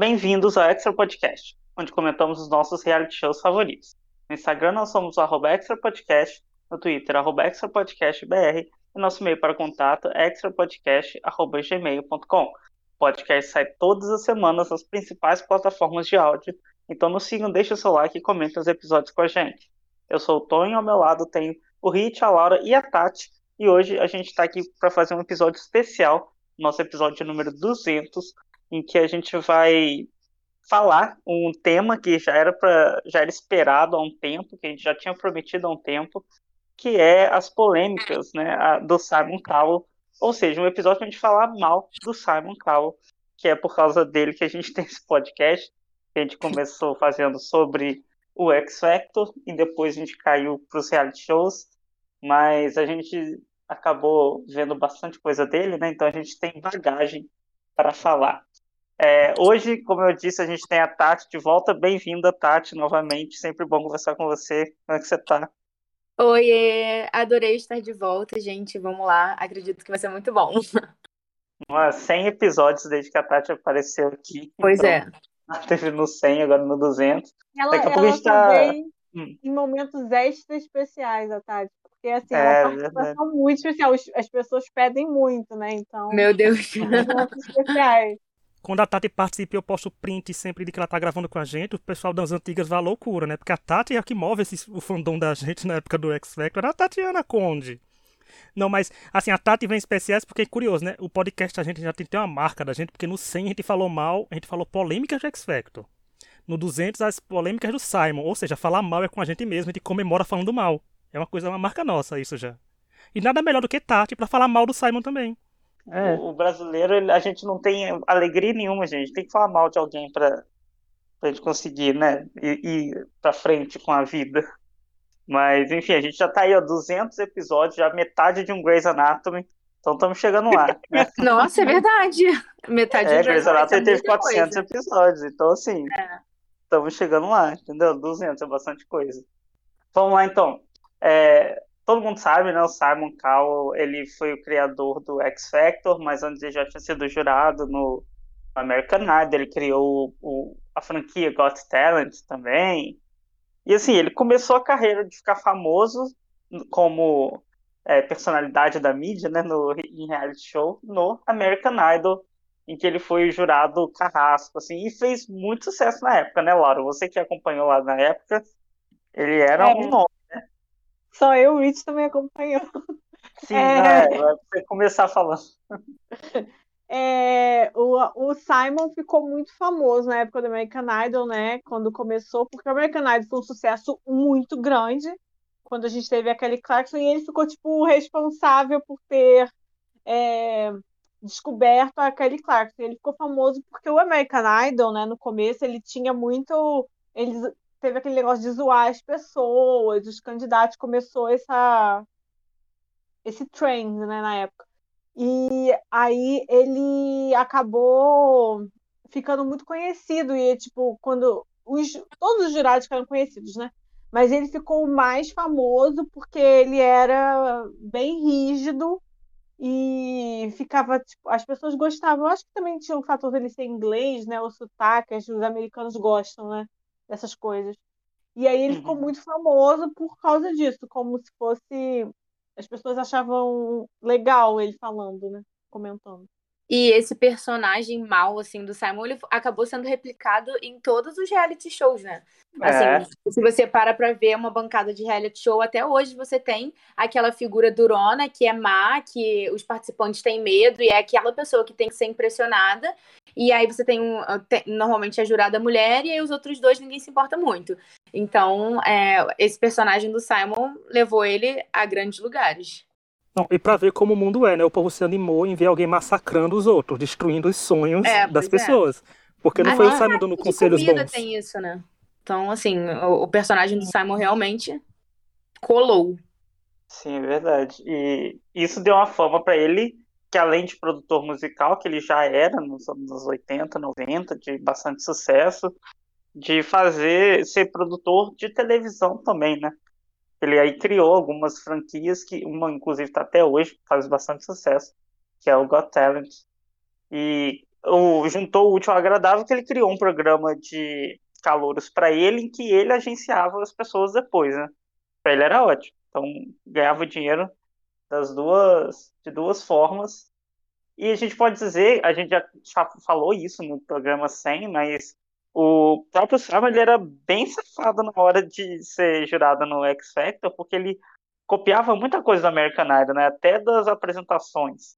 Bem-vindos ao Extra Podcast, onde comentamos os nossos reality shows favoritos. No Instagram nós somos o no Twitter arroba e nosso e-mail para contato é extrapodcast.gmail.com. O podcast sai todas as semanas nas principais plataformas de áudio, então nos sigam, deixe o seu like e comente os episódios com a gente. Eu sou o Tonho, ao meu lado tenho o Rit, a Laura e a Tati, e hoje a gente está aqui para fazer um episódio especial, nosso episódio número 200, em que a gente vai falar um tema que já era para já era esperado há um tempo, que a gente já tinha prometido há um tempo, que é as polêmicas, né, do Simon Cowell, ou seja, um episódio a gente falar mal do Simon Cowell, que é por causa dele que a gente tem esse podcast, a gente começou fazendo sobre o X Factor e depois a gente caiu para os reality shows, mas a gente acabou vendo bastante coisa dele, né? Então a gente tem bagagem para falar. É, hoje, como eu disse, a gente tem a Tati de volta. Bem-vinda, Tati, novamente. Sempre bom conversar com você. Como é que você está? Oi, adorei estar de volta, gente. Vamos lá. Acredito que vai ser muito bom. Umas 100 episódios desde que a Tati apareceu aqui. Pois então, é. Teve no 100, agora no 200. Ela, Daqui a pouco a gente tá... Hum. em momentos extra especiais, a Tati. Porque, assim, é, é uma participação verdade. muito especial. As pessoas pedem muito, né? Então. Meu Deus. Momentos especiais. Quando a Tati participa, eu posto print sempre de que ela tá gravando com a gente. O pessoal das antigas vai à loucura, né? Porque a Tati é a que move esse, o fandom da gente na época do X Factor. A Tatiana Conde. Não, mas, assim, a Tati vem especiais porque é curioso, né? O podcast a gente já tem, tem uma marca da gente, porque no 100 a gente falou mal, a gente falou polêmicas do X Factor. No 200, as polêmicas do Simon. Ou seja, falar mal é com a gente mesmo, a gente comemora falando mal. É uma coisa, uma marca nossa isso já. E nada melhor do que Tati para falar mal do Simon também. É. O, brasileiro, a gente não tem alegria nenhuma, gente. Tem que falar mal de alguém pra, pra gente conseguir, né? Ir, ir pra frente com a vida. Mas, enfim, a gente já tá aí, ó, 200 episódios, já metade de um Grey's Anatomy. Então estamos chegando lá. Né? Nossa, é verdade. Metade é, de Grey's Anatomy teve 400 coisa. episódios. Então, assim, estamos é. chegando lá, entendeu? 200 é bastante coisa. Vamos lá, então. É, todo mundo sabe, né? O Simon Cowell, ele foi o criador do X Factor, mas antes ele já tinha sido jurado no American Idol, ele criou o, a franquia Got Talent também. E assim, ele começou a carreira de ficar famoso como é, personalidade da mídia, né, no, em reality show, no American Idol, em que ele foi jurado carrasco, assim, e fez muito sucesso na época, né, Laura? Você que acompanhou lá na época, ele era é. um nome só eu, o Rich também acompanhou. Sim, é... vai você começar falando. É, o, o Simon ficou muito famoso na época do American Idol, né? Quando começou, porque o American Idol foi um sucesso muito grande. Quando a gente teve aquele Clarkson, e ele ficou, tipo, responsável por ter é, descoberto a Kelly Clarkson. Ele ficou famoso porque o American Idol, né, no começo, ele tinha muito. Eles teve aquele negócio de zoar as pessoas, os candidatos, começou essa esse trend, né, na época. E aí ele acabou ficando muito conhecido e tipo quando os todos os jurados ficaram conhecidos, né? Mas ele ficou mais famoso porque ele era bem rígido e ficava tipo, as pessoas gostavam. Eu acho que também tinha o fator dele ser inglês, né? O sotaque, os americanos gostam, né? Dessas coisas. E aí ele uhum. ficou muito famoso por causa disso, como se fosse. As pessoas achavam legal ele falando, né? Comentando. E esse personagem mal, assim, do Simon, ele acabou sendo replicado em todos os reality shows, né? Assim, é. se você para pra ver uma bancada de reality show, até hoje você tem aquela figura durona, que é má, que os participantes têm medo, e é aquela pessoa que tem que ser impressionada. E aí você tem, um, tem normalmente a jurada mulher, e aí os outros dois ninguém se importa muito. Então, é, esse personagem do Simon levou ele a grandes lugares. Não, e pra ver como o mundo é, né? O povo se animou em ver alguém massacrando os outros, destruindo os sonhos é, das é. pessoas. É. Porque não ah, foi o Simon dando conselhos bons. tem isso, né? Então, assim, o, o, personagem do Simon realmente colou. Sim, é verdade. E isso deu uma fama para ele, que além de produtor musical, que ele já era nos anos 80, 90, de bastante sucesso, de fazer, ser produtor de televisão também, né? Ele aí criou algumas franquias que uma inclusive está até hoje, faz bastante sucesso, que é o Got Talent. E o, juntou o útil ao agradável que ele criou um programa de calouros para ele em que ele agenciava as pessoas depois, né? Para ele era ótimo. Então ganhava dinheiro das duas de duas formas. E a gente pode dizer, a gente já, já falou isso no programa 100, mas o próprio Simon ele era bem safado na hora de ser jurado no X Factor, porque ele copiava muita coisa do American Idol, né? Até das apresentações.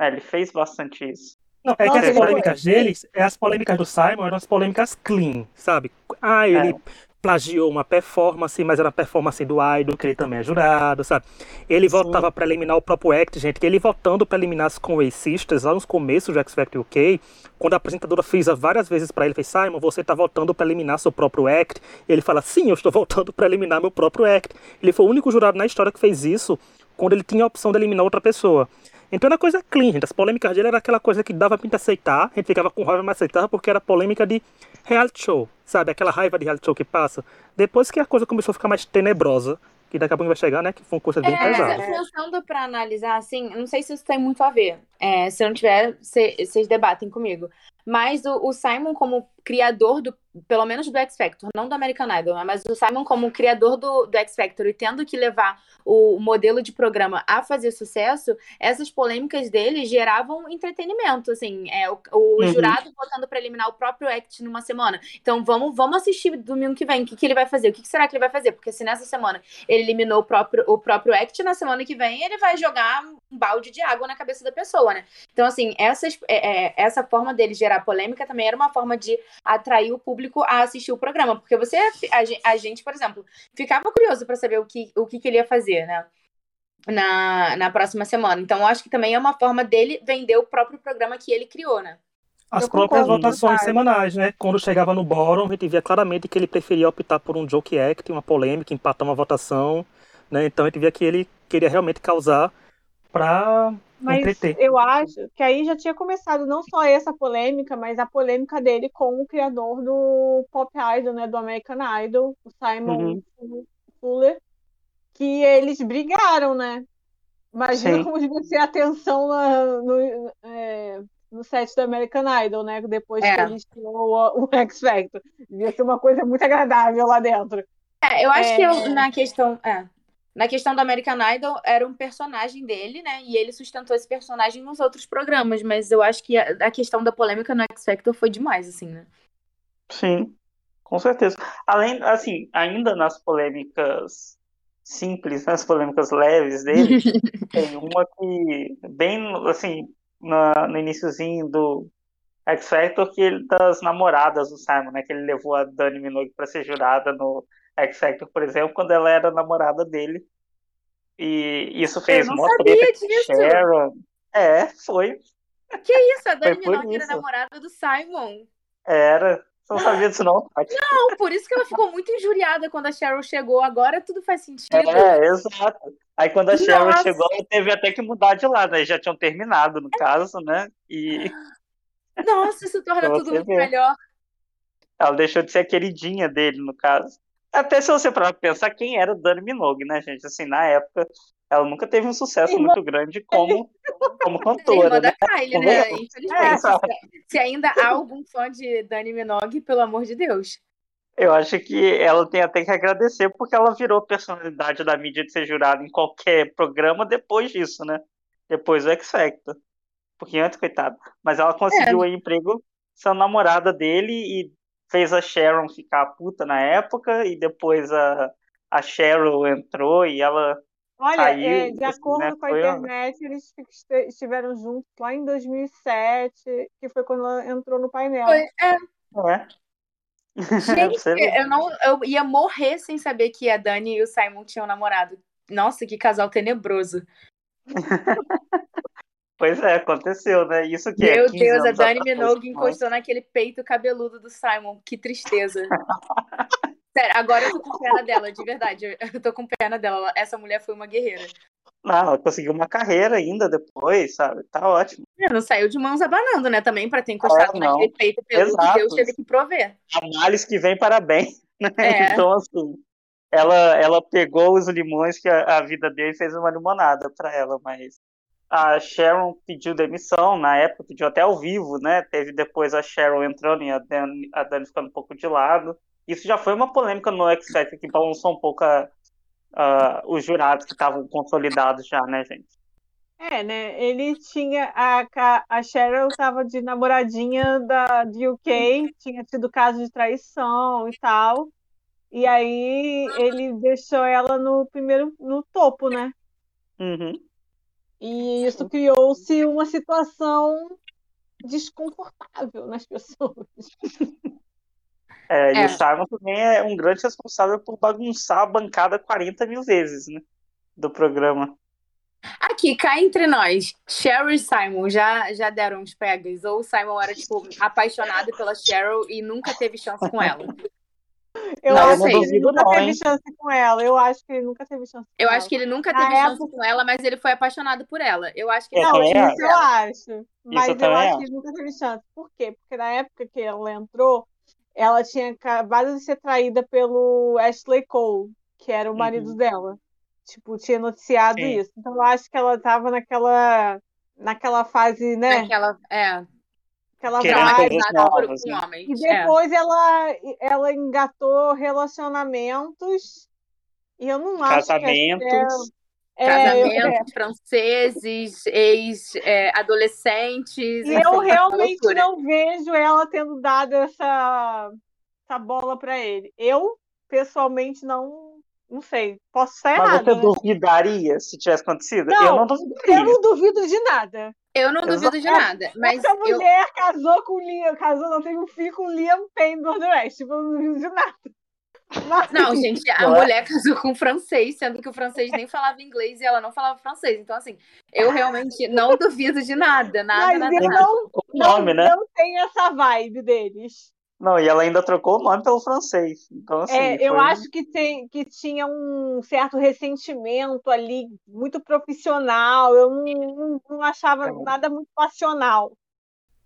É, ele fez bastante isso. Não, é que as polêmicas deles, é as polêmicas do Simon eram as polêmicas clean, sabe? Ah, ele é plagiou uma performance, mas era uma performance do Idol, que ele também é jurado, sabe? Ele Sim. votava para eliminar o próprio Act, gente, que ele votando para eliminar as Conway Sisters, lá nos começos do X Factor UK, quando a apresentadora frisa várias vezes para ele, fez, Simon, você tá votando para eliminar seu próprio Act? Ele fala, sim, eu estou votando para eliminar meu próprio Act. Ele foi o único jurado na história que fez isso, quando ele tinha a opção de eliminar outra pessoa. Então era coisa clean, gente. As polêmicas dele era aquela coisa que dava pra gente aceitar, a gente ficava com raiva, mas aceitava porque era polêmica de reality show, sabe? Aquela raiva de reality show que passa. Depois que a coisa começou a ficar mais tenebrosa, que daqui a pouco vai chegar, né? Que foi uma coisa bem é, pesada. Pensando pra analisar, assim, não sei se isso tem muito a ver. É, se não tiver, vocês debatem comigo. Mas o, o Simon, como criador do, pelo menos do X Factor, não do American Idol, né, mas o Simon como criador do, do X Factor e tendo que levar o modelo de programa a fazer sucesso, essas polêmicas dele geravam entretenimento, assim, é, o, o uhum. jurado votando para eliminar o próprio Act numa semana. Então vamos, vamos assistir domingo que vem, o que, que ele vai fazer, o que, que será que ele vai fazer? Porque se nessa semana ele eliminou o próprio, o próprio Act, na semana que vem ele vai jogar um balde de água na cabeça da pessoa, né? Então, assim, essas, é, é essa forma dele gerar polêmica também era uma forma de atrair o público a assistir o programa. Porque você, a, a gente, por exemplo, ficava curioso para saber o que, o que, que ele ia fazer, né? Na, na próxima semana. Então, eu acho que também é uma forma dele vender o próprio programa que ele criou, né? As eu próprias votações semanais, né? Quando chegava no bórum, a gente via claramente que ele preferia optar por um joke act, uma polêmica, empatar uma votação, né? Então a gente via que ele queria realmente causar para mas entreter. eu acho que aí já tinha começado não só essa polêmica, mas a polêmica dele com o criador do Pop Idol, né, do American Idol, o Simon uhum. Fuller, que eles brigaram, né? Imagina Sim. como devia ser a tensão na, no, é, no set do American Idol, né? Depois é. que eles tirou o, o X Factor. Devia ser uma coisa muito agradável lá dentro. É, eu acho é... que eu, na questão. É, na questão do American Idol, era um personagem dele, né? E ele sustentou esse personagem nos outros programas, mas eu acho que a, a questão da polêmica no X Factor foi demais, assim, né? Sim, com certeza. Além, assim, ainda nas polêmicas simples, nas polêmicas leves dele, tem uma que, bem, assim, na, no iníciozinho do X Factor, que ele, das namoradas do Simon, né? Que ele levou a Dani Minogue para ser jurada no X Factor, por exemplo, quando ela era namorada dele. E isso fez uma treta com Sharon. É, foi. Que isso? A Dani Minogue era namorada do Simon. Era. Você não sabia disso, não, Tati? Não, por isso que ela ficou muito injuriada quando a Cheryl chegou. Agora tudo faz sentido. É, exato. Aí quando a Cheryl Nossa. chegou, ela teve até que mudar de lado. Aí já tinham terminado, no caso, né? E. Nossa, isso torna tudo muito melhor. Ela deixou de ser a queridinha dele, no caso. Até se você parar pensar quem era Dani Minogue, né, gente? Assim, na época, ela nunca teve um sucesso irmã... muito grande como, como cantora. Irmã né? da Kylie, né? Infelizmente. É, se ainda há algum fã de Dani Minogue, pelo amor de Deus. Eu acho que ela tem até que agradecer porque ela virou personalidade da mídia de ser jurada em qualquer programa depois disso, né? Depois do X Factor. Porque antes, coitado. Mas ela conseguiu é. emprego sendo namorada dele e fez a Sharon ficar puta na época e depois a, a Cheryl entrou e ela Olha, saiu, é, de assim, acordo né? com a foi internet, eles estiveram juntos lá em 2007, que foi quando ela entrou no painel. Foi, é. é. Gente, eu, não, eu ia morrer sem saber que a Dani e o Simon tinham namorado. Nossa, que casal tenebroso. Pois é, aconteceu, né? Isso que Meu é. Meu Deus, a Dani Minogue encostou naquele peito cabeludo do Simon. Que tristeza. Sério, agora eu tô com pena dela, de verdade. Eu tô com pena dela. Essa mulher foi uma guerreira. Não, ela conseguiu uma carreira ainda depois, sabe? Tá ótimo. É, não saiu de mãos abanando, né? Também para ter encostado é, naquele peito peludo Exato. que Deus teve que prover. Análise que vem para bem, né? É. Então, assim, ela, ela pegou os limões que a, a vida dele fez uma limonada para ela, mas a Sharon pediu demissão, na época pediu até ao vivo, né? Teve depois a Sharon entrando e a Dani, a Dani ficando um pouco de lado. Isso já foi uma polêmica no X Factor que balançou um pouco a, a, os jurados que estavam consolidados já, né, gente? É, né? Ele tinha. A, a Cheryl estava de namoradinha da, de UK, tinha tido caso de traição e tal. E aí ele deixou ela no primeiro, no topo, né? Uhum. E isso criou-se uma situação desconfortável nas pessoas. É, e é. o Simon também é um grande responsável por bagunçar a bancada 40 mil vezes, né? Do programa. Aqui, cá entre nós, Cheryl e Simon já, já deram uns pegas? Ou o Simon era, tipo, apaixonado pela Cheryl e nunca teve chance com ela? Eu não, acho que ele nunca não, teve chance com ela. Eu acho que ele nunca teve chance com Eu ela. acho que ele nunca teve Na chance época... com ela, mas ele foi apaixonado por ela. Eu acho que eu não, isso eu acho. Mas isso eu acho que ele nunca teve chance. Por quê? Porque na época que ela entrou, ela tinha acabado de ser traída pelo Ashley Cole, que era o marido uhum. dela. Tipo, tinha noticiado Sim. isso. Então eu acho que ela tava naquela naquela fase, né? Naquela, é, Aquela vibe. Novas, né? E depois é. ela, ela engatou relacionamentos. E eu não acho Casamentos. que. É, Casamentos é, franceses, ex-adolescentes. e eu realmente não vejo ela tendo dado essa, essa bola para ele. Eu, pessoalmente, não, não sei, posso estar Mas errado. Mas você né? duvidaria se tivesse acontecido? Não, eu não duvidaria. Eu não duvido de nada. Eu não duvido de nada. Mas Essa mulher eu... casou com o Liam, casou, não teve um filho com o Liam Payne do West. Eu não duvido de nada. Mas... Não, gente, a mulher casou com um francês, sendo que o francês nem falava inglês e ela não falava francês. Então, assim, eu realmente não duvido de nada, nada, Mas nada. Não, nada. não, nome, né? não tem essa vibe deles. Não, e ela ainda trocou o nome pelo francês. Então, assim, é, eu acho que, tem, que tinha um certo ressentimento ali, muito profissional. Eu não, não, não achava é. nada muito passional.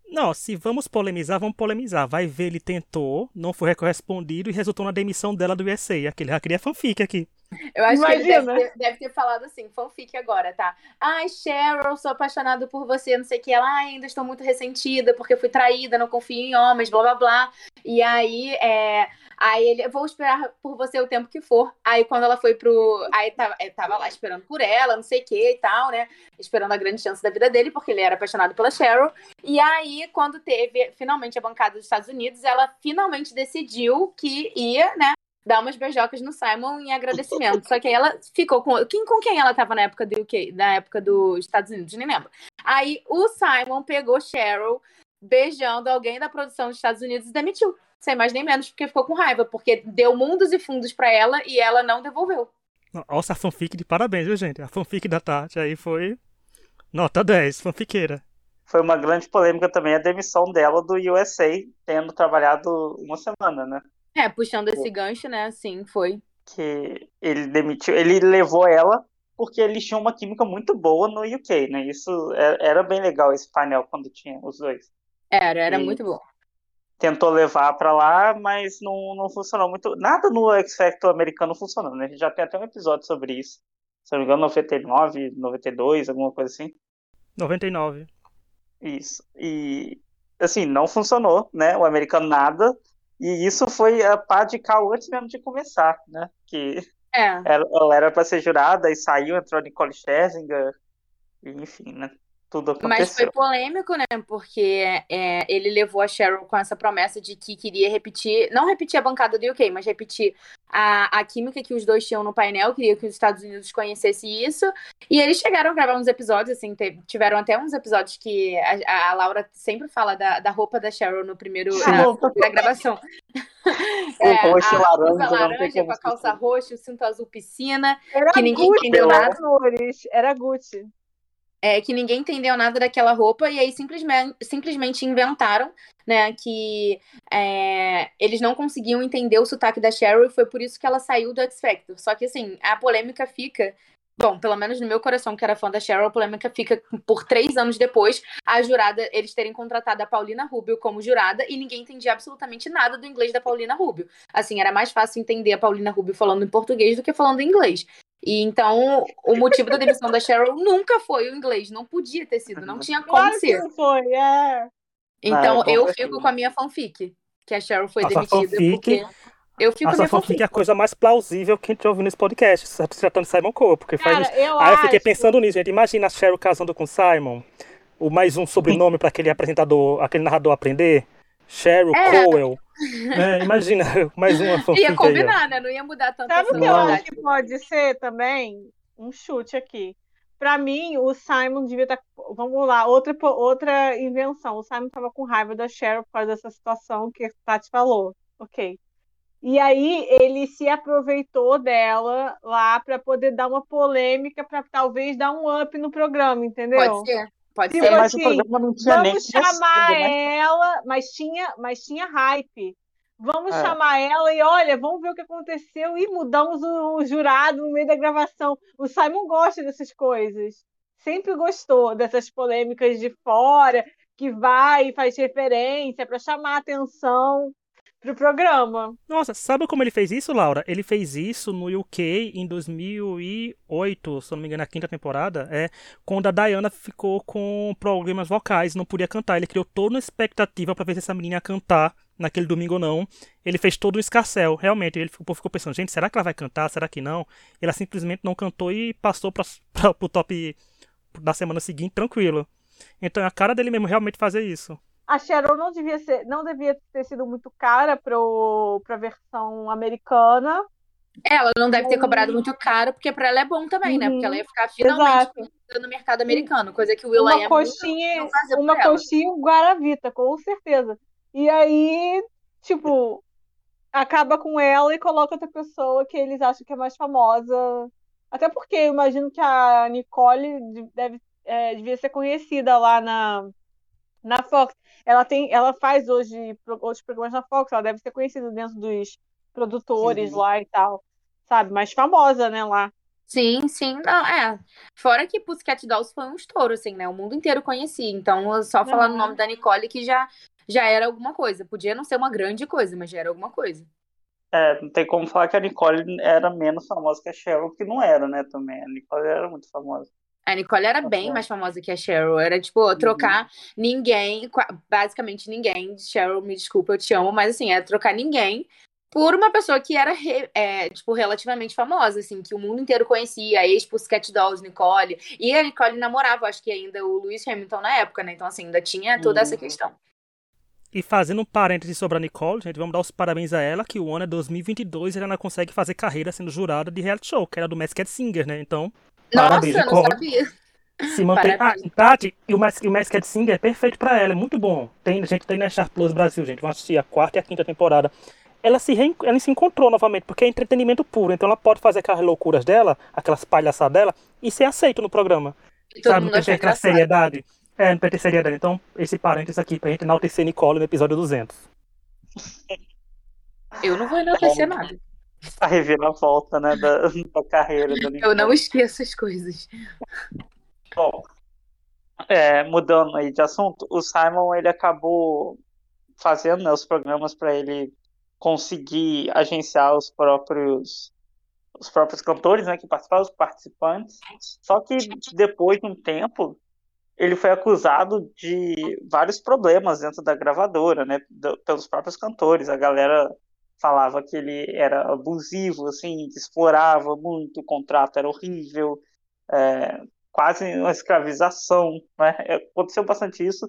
Não, se vamos polemizar, vamos polemizar. Vai ver, ele tentou, não foi correspondido e resultou na demissão dela do USA. Aquele já queria fanfic aqui. Eu acho Imagina. que ele deve ter, deve ter, falado assim, fanfic agora, tá? Ai, Cheryl, sou apaixonado por você, não sei o que. Ela, ai, ainda estou muito ressentida porque fui traída, não confio em homens, blá blá blá. E aí, é, aí ele, vou esperar por você o tempo que for. Aí quando ela foi pro. Aí tava, é, tava lá esperando por ela, não sei o que e tal, né? Esperando a grande chance da vida dele, porque ele era apaixonado pela Cheryl. E aí, quando teve finalmente a bancada dos Estados Unidos, ela finalmente decidiu que ia, né? Dar umas beijocas no Simon em agradecimento. Só que aí ela ficou com. Quem, com quem ela tava na época do UK? Na época dos Estados Unidos, nem lembro. Aí o Simon pegou Cheryl beijando alguém da produção dos Estados Unidos e demitiu. Sem mais nem menos, porque ficou com raiva, porque deu mundos e fundos para ela e ela não devolveu. Nossa, a fanfic de parabéns, viu, gente? A fanfic da Tati aí foi nota 10, fanfiqueira. Foi uma grande polêmica também a demissão dela do USA, tendo trabalhado uma semana, né? É, puxando esse gancho, né? Sim, foi. Que ele demitiu, ele levou ela porque eles tinham uma química muito boa no UK, né? Isso é, era bem legal esse painel quando tinha os dois. Era, era e muito bom. Tentou levar para lá, mas não, não funcionou muito. Nada no X Factor americano funcionou, né? A gente já tem até um episódio sobre isso. Se não me engano, 99, 92, alguma coisa assim. 99. Isso. E assim, não funcionou, né? O americano nada. E isso foi a pá de cal antes mesmo de começar, né? Que é. ela, era para ser jurada e saiu, entrou Nicole Scherzinger, enfim, né? Tudo aconteceu. Mas foi polêmico, né? Porque é, ele levou a Cheryl com essa promessa de que queria repetir, não repetir a bancada do UK, mas repetir a, a química que os dois tinham no painel, queria que os Estados Unidos conhecessem isso. E eles chegaram a gravar uns episódios, assim, tiveram até uns episódios que a, a Laura sempre fala da, da roupa da Cheryl no primeiro na, na gravação. é, roxo, a, laranja, laranja com a calça roxa, o cinto azul piscina, Era que ninguém Gucci, entendeu nada. Era Gucci é, que ninguém entendeu nada daquela roupa e aí simplesmente, simplesmente inventaram, né, que é, eles não conseguiam entender o sotaque da Cheryl e foi por isso que ela saiu do X Factor. Só que assim, a polêmica fica Bom, pelo menos no meu coração, que era fã da Cheryl, a polêmica fica por três anos depois, a jurada, eles terem contratado a Paulina Rubio como jurada e ninguém entendia absolutamente nada do inglês da Paulina Rubio. Assim, era mais fácil entender a Paulina Rubio falando em português do que falando em inglês. E então, o motivo da demissão da Cheryl nunca foi o inglês. Não podia ter sido, não tinha como Claro que ser. não foi, é. Então, Ah, é eu fico com a minha fanfic, que a Cheryl foi Nossa, demitida fanfic- porque. Eu fico com a Essa minha fanfic fanfic. é a coisa mais plausível que a gente ouviu nesse podcast, se tratando de Simon Cole, porque faz Cara, isso. eu Aí eu fiquei acho- pensando nisso, gente. Imagina a Cheryl casando com o Simon. O mais um sobrenome para aquele apresentador, aquele narrador aprender. Cheryl É. Cowell. É, imagina, mais uma fanfic Ia aí, combinar, né? Não ia mudar tanto Sabe a o que eu acho que pode ser também? Um chute aqui. Pra mim, o Simon devia estar. Vamos lá, outra, outra invenção. O Simon tava com raiva da Cheryl por causa dessa situação que a Tati falou. Ok. E aí ele se aproveitou dela lá pra poder dar uma polêmica, pra talvez dar um up no programa, entendeu? Pode ser, pode ser. Mas o assim, programa não tinha nem Vamos começado, chamar né? ela, mas tinha, mas tinha hype. Vamos É. chamar ela e olha, vamos ver o que aconteceu e mudamos o, o jurado no meio da gravação. O Simon gosta dessas coisas. Sempre gostou dessas polêmicas de fora, que vai e faz referência para chamar a atenção pro programa. Nossa, sabe como ele fez isso, Laura? Ele fez isso no UK em 2008, se não me engano, na quinta temporada, é quando a Diana ficou com problemas vocais, não podia cantar. Ele criou toda uma expectativa pra ver se essa menina ia cantar naquele domingo ou não. Ele fez todo um escarcel, realmente. Ele ficou, ficou pensando, gente, será que ela vai cantar? Será que não? Ela simplesmente não cantou e passou pra, pra, pro top da semana seguinte tranquilo. Então é a cara dele mesmo realmente fazer isso. A Cheryl não devia ser, não devia ter sido muito cara para a versão americana. Ela não deve ter Uhum. cobrado muito caro, porque pra ela é bom também, né? Uhum. Porque ela ia ficar finalmente Exato. no mercado americano, coisa que o Will.i.am uma coxinha, uma coxinha Guaravita, com certeza. E aí, tipo, acaba com ela e coloca outra pessoa que eles acham que é mais famosa. Até porque eu imagino que a Nicole de- deve, é, devia ser conhecida lá na, na Fox. Ela tem, ela faz hoje outros programas na Fox, ela deve ser conhecida dentro dos produtores Sim. lá e tal, sabe? Mais famosa, né, lá. Sim, sim, não, é. Fora que Pussycat Dolls foi um estouro, assim, né? O mundo inteiro conhecia. Então, só falar no Uhum. nome da Nicole que já, já era alguma coisa. Podia não ser uma grande coisa, mas já era alguma coisa. É, não tem como falar que a Nicole era menos famosa que a Cheryl, que não era, né, também. A Nicole era muito famosa. A Nicole era bem Uhum. mais famosa que a Cheryl. Era, tipo, trocar ninguém, qua- basicamente ninguém. Cheryl, me desculpa, eu te amo, mas assim, era trocar ninguém por uma pessoa que era, é, tipo, relativamente famosa, assim, que o mundo inteiro conhecia, a ex-Pussycat Dolls, Nicole. E a Nicole namorava, acho que ainda, o Lewis Hamilton na época, né? Então, assim, ainda tinha toda essa Uhum. questão. E fazendo um parêntese sobre a Nicole, gente, vamos dar os parabéns a ela, que o ano é 2022 e ela ainda consegue fazer carreira sendo jurada de reality show, que era do Masked Singer, né? Então, Parabéns, Nossa, eu não sabia. se mantém. Ah, e Tati, e o, Mas, e o Masked Singer é perfeito pra ela, é muito bom. Tem, a gente tem na Star Plus Brasil, gente, vamos assistir a quarta e a quinta temporada. Ela se, reen- ela se encontrou novamente, porque é entretenimento puro, então ela pode fazer aquelas loucuras dela, aquelas palhaçadas dela, e ser aceito no programa. E todo sabe, mundo não tem aquela seriedade. É, não tem seriedade. Então, esse parênteses aqui pra gente enaltecer Nicole no episódio 200. Eu não vou enaltecer nada. A reviravolta, né, da, da carreira da Nicole. Eu não esqueço as coisas. Bom, é, mudando aí de assunto, o Simon ele acabou fazendo né, os programas para ele conseguir agenciar os próprios os próprios cantores, né, que participavam, os participantes. Só que depois de um tempo ele foi acusado de vários problemas dentro da gravadora, né, do- pelos próprios cantores. A galera falava que ele era abusivo, assim, que explorava muito, o contrato era horrível. é, quase uma escravização, né? É, Aconteceu bastante isso.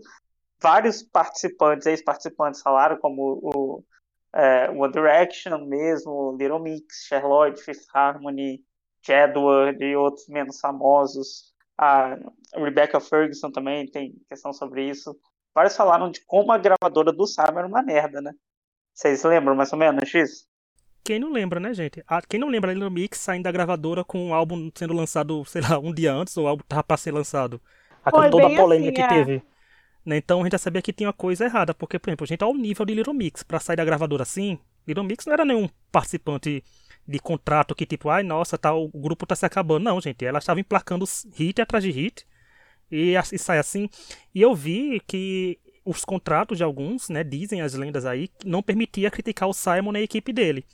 Vários participantes, ex-participantes falaram, como o é, One Direction mesmo, Little Mix, Charlotte, Fifth Harmony, Jedward e outros menos famosos. A Rebecca Ferguson também tem questão sobre isso. Vários falaram de como a gravadora do Simon era uma merda, né? Vocês lembram mais ou menos disso? Quem não lembra, né, gente? Ah, quem não lembra a Little Mix saindo da gravadora com um álbum sendo lançado, sei lá, um dia antes, ou o álbum tava pra ser lançado. Aquela Foi toda a polêmica assim, que é. teve. Né, Então a gente já sabia que tinha uma coisa errada, porque, por exemplo, a gente ao nível de Little Mix, pra sair da gravadora assim, Little Mix não era nenhum participante de contrato que tipo, ai nossa, tá, o grupo tá se acabando. Não, gente, ela estava emplacando hit atrás de hit e, e sai assim. E eu vi que os contratos de alguns, né, dizem as lendas aí, não permitia criticar o Simon e a equipe dele.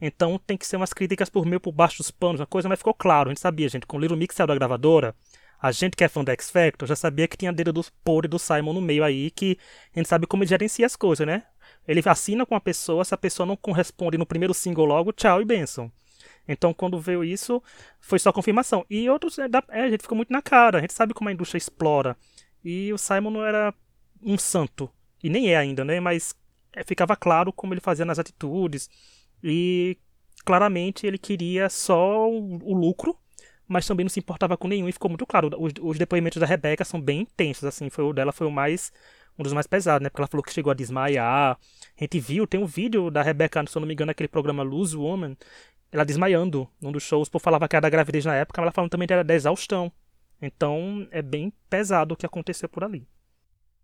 Então tem que ser umas críticas por meio por baixo dos panos, uma coisa, mas ficou claro, a gente sabia, gente, com o Little Mix saiu da gravadora, a gente que é fã do X Factor já sabia que tinha dedo do podre do Simon no meio aí, que a gente sabe como ele gerencia as coisas, né? Ele assina com a pessoa, se a pessoa não corresponde no primeiro single logo, tchau e benção. Então, quando veio isso, foi só confirmação. E outros, é, é, a gente ficou muito na cara, a gente sabe como a indústria explora. E o Simon não era um santo, e nem é ainda, né? Mas é, ficava claro como ele fazia nas atitudes. E claramente ele queria só o, lucro mas também não se importava com nenhum e ficou muito claro. Os, os depoimentos da Rebeca são bem intensos, assim, foi o dela foi o mais um dos mais pesados, né? Porque ela falou que chegou a desmaiar. A gente viu, tem um vídeo da Rebeca, se eu não me engano, naquele programa Lose Woman, ela desmaiando num dos shows, por falava que era da gravidez na época, mas ela falando também que era da exaustão. Então é bem pesado o que aconteceu por ali.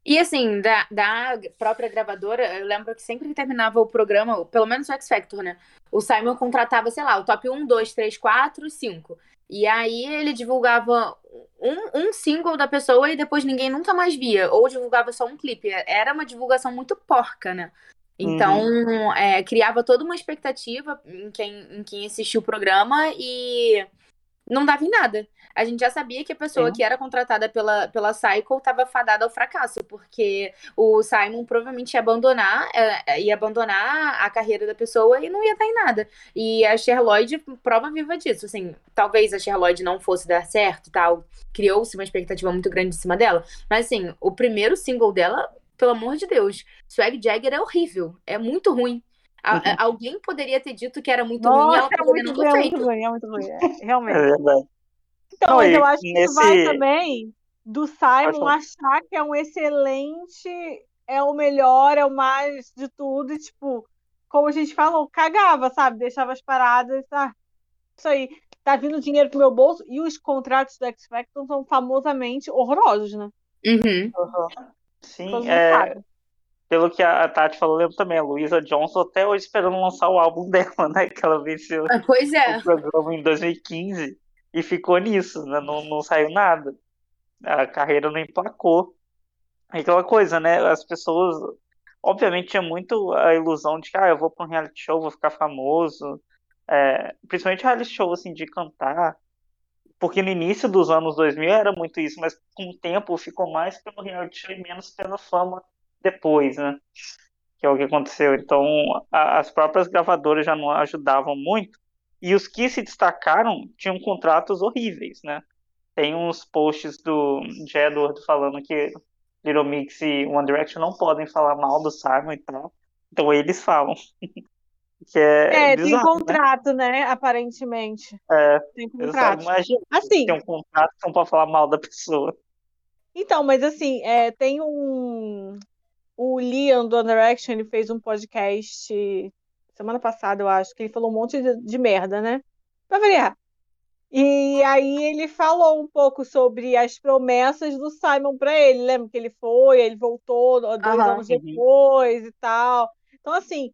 E assim, da, da própria gravadora, eu lembro que sempre que terminava o programa, pelo menos o X Factor, né? O Simon contratava, sei lá, o top 1, 2, 3, 4, 5. E aí ele divulgava um, um single da pessoa e depois ninguém nunca mais via. Ou divulgava só um clipe. Era uma divulgação muito porca, né? Então, uhum. é, criava toda uma expectativa em quem, em quem assistiu o programa e não dava em nada a gente já sabia que a pessoa é. que era contratada pela, pela Cycle estava fadada ao fracasso, porque o Simon provavelmente ia abandonar, é, ia abandonar a carreira da pessoa e não ia dar em nada. E a Sherloid prova viva disso, assim, talvez a Sherloid não fosse dar certo tal, criou-se uma expectativa muito grande em cima dela, mas assim, o primeiro single dela, pelo amor de Deus, Swag Jagger é horrível, é muito ruim. Uhum. alguém poderia ter dito que era muito Nossa, ruim e ela é muito, ruim, é muito ruim, é muito ruim, é, realmente. É verdade. Então, não, eu acho nesse... que vai também do Simon achar que é um excelente, é o melhor, é o mais de tudo, e tipo, como a gente falou, cagava, sabe? Deixava as paradas, ah, isso aí, tá vindo dinheiro pro meu bolso, e os contratos do X Factor são famosamente horrorosos, né? Uhum. uhum. Sim, é, pelo que a Tati falou, lembro também, a Luísa Johnson até hoje esperando lançar o álbum dela, né? Que ela venceu ah, pois é. o programa em 2015 e ficou nisso, né? não, não saiu nada. A carreira não emplacou. Aquela coisa, né? As pessoas, obviamente, tinha muito a ilusão de que ah, eu vou para um reality show, vou ficar famoso. É, principalmente reality show assim, de cantar. Porque no início dos anos 2000 era muito isso, mas com o tempo ficou mais pelo reality show e menos pela fama depois, né? Que é o que aconteceu. Então, a, as próprias gravadoras já não ajudavam muito. E os que se destacaram tinham contratos horríveis, né? Tem uns posts do de Edward falando que Little Mix e One Direction não podem falar mal do Simon e tal. Então eles falam. que é, é bizarro, tem né? contrato, né? né? Aparentemente. É, tem contrato. Imagina assim, tem um contrato que não pode falar mal da pessoa. Então, mas assim, é, tem um. O Liam do One Direction ele fez um podcast semana passada, eu acho, que ele falou um monte de, de merda, né? Pra variar. E aí ele falou um pouco sobre as promessas do Simon para ele. Lembra que ele foi, ele voltou dois anos depois e tal. Então, assim,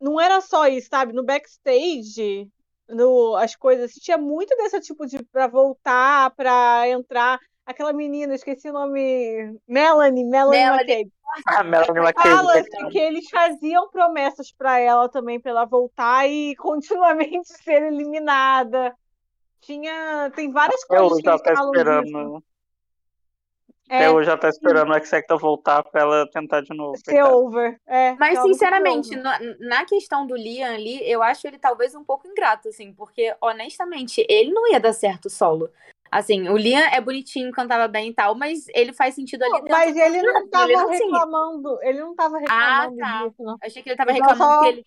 não era só isso, sabe? No backstage, no, as coisas, tinha muito desse tipo de para voltar, para entrar aquela menina, esqueci o nome, Melanie, Melanie, Melanie. McCabe. Ah, Melanie McCabe. Fala que eles faziam promessas para ela também, para ela voltar e continuamente ser eliminada. Tinha, tem várias Até coisas que eles tá falam esperando. Disso. É, hoje já tá esperando o X-Sector voltar pra ela tentar de novo. Ser over. É, Mas, sinceramente, na, na, questão do Liam ali, eu acho ele talvez um pouco ingrato, assim, porque, honestamente, ele não ia dar certo solo. Assim, o Liam é bonitinho, cantava bem e tal, mas ele faz sentido ali dentro. Mas ele não estava reclamando, ele não estava reclamando ah, tá. disso, não. Achei que ele estava reclamando só... que, ele,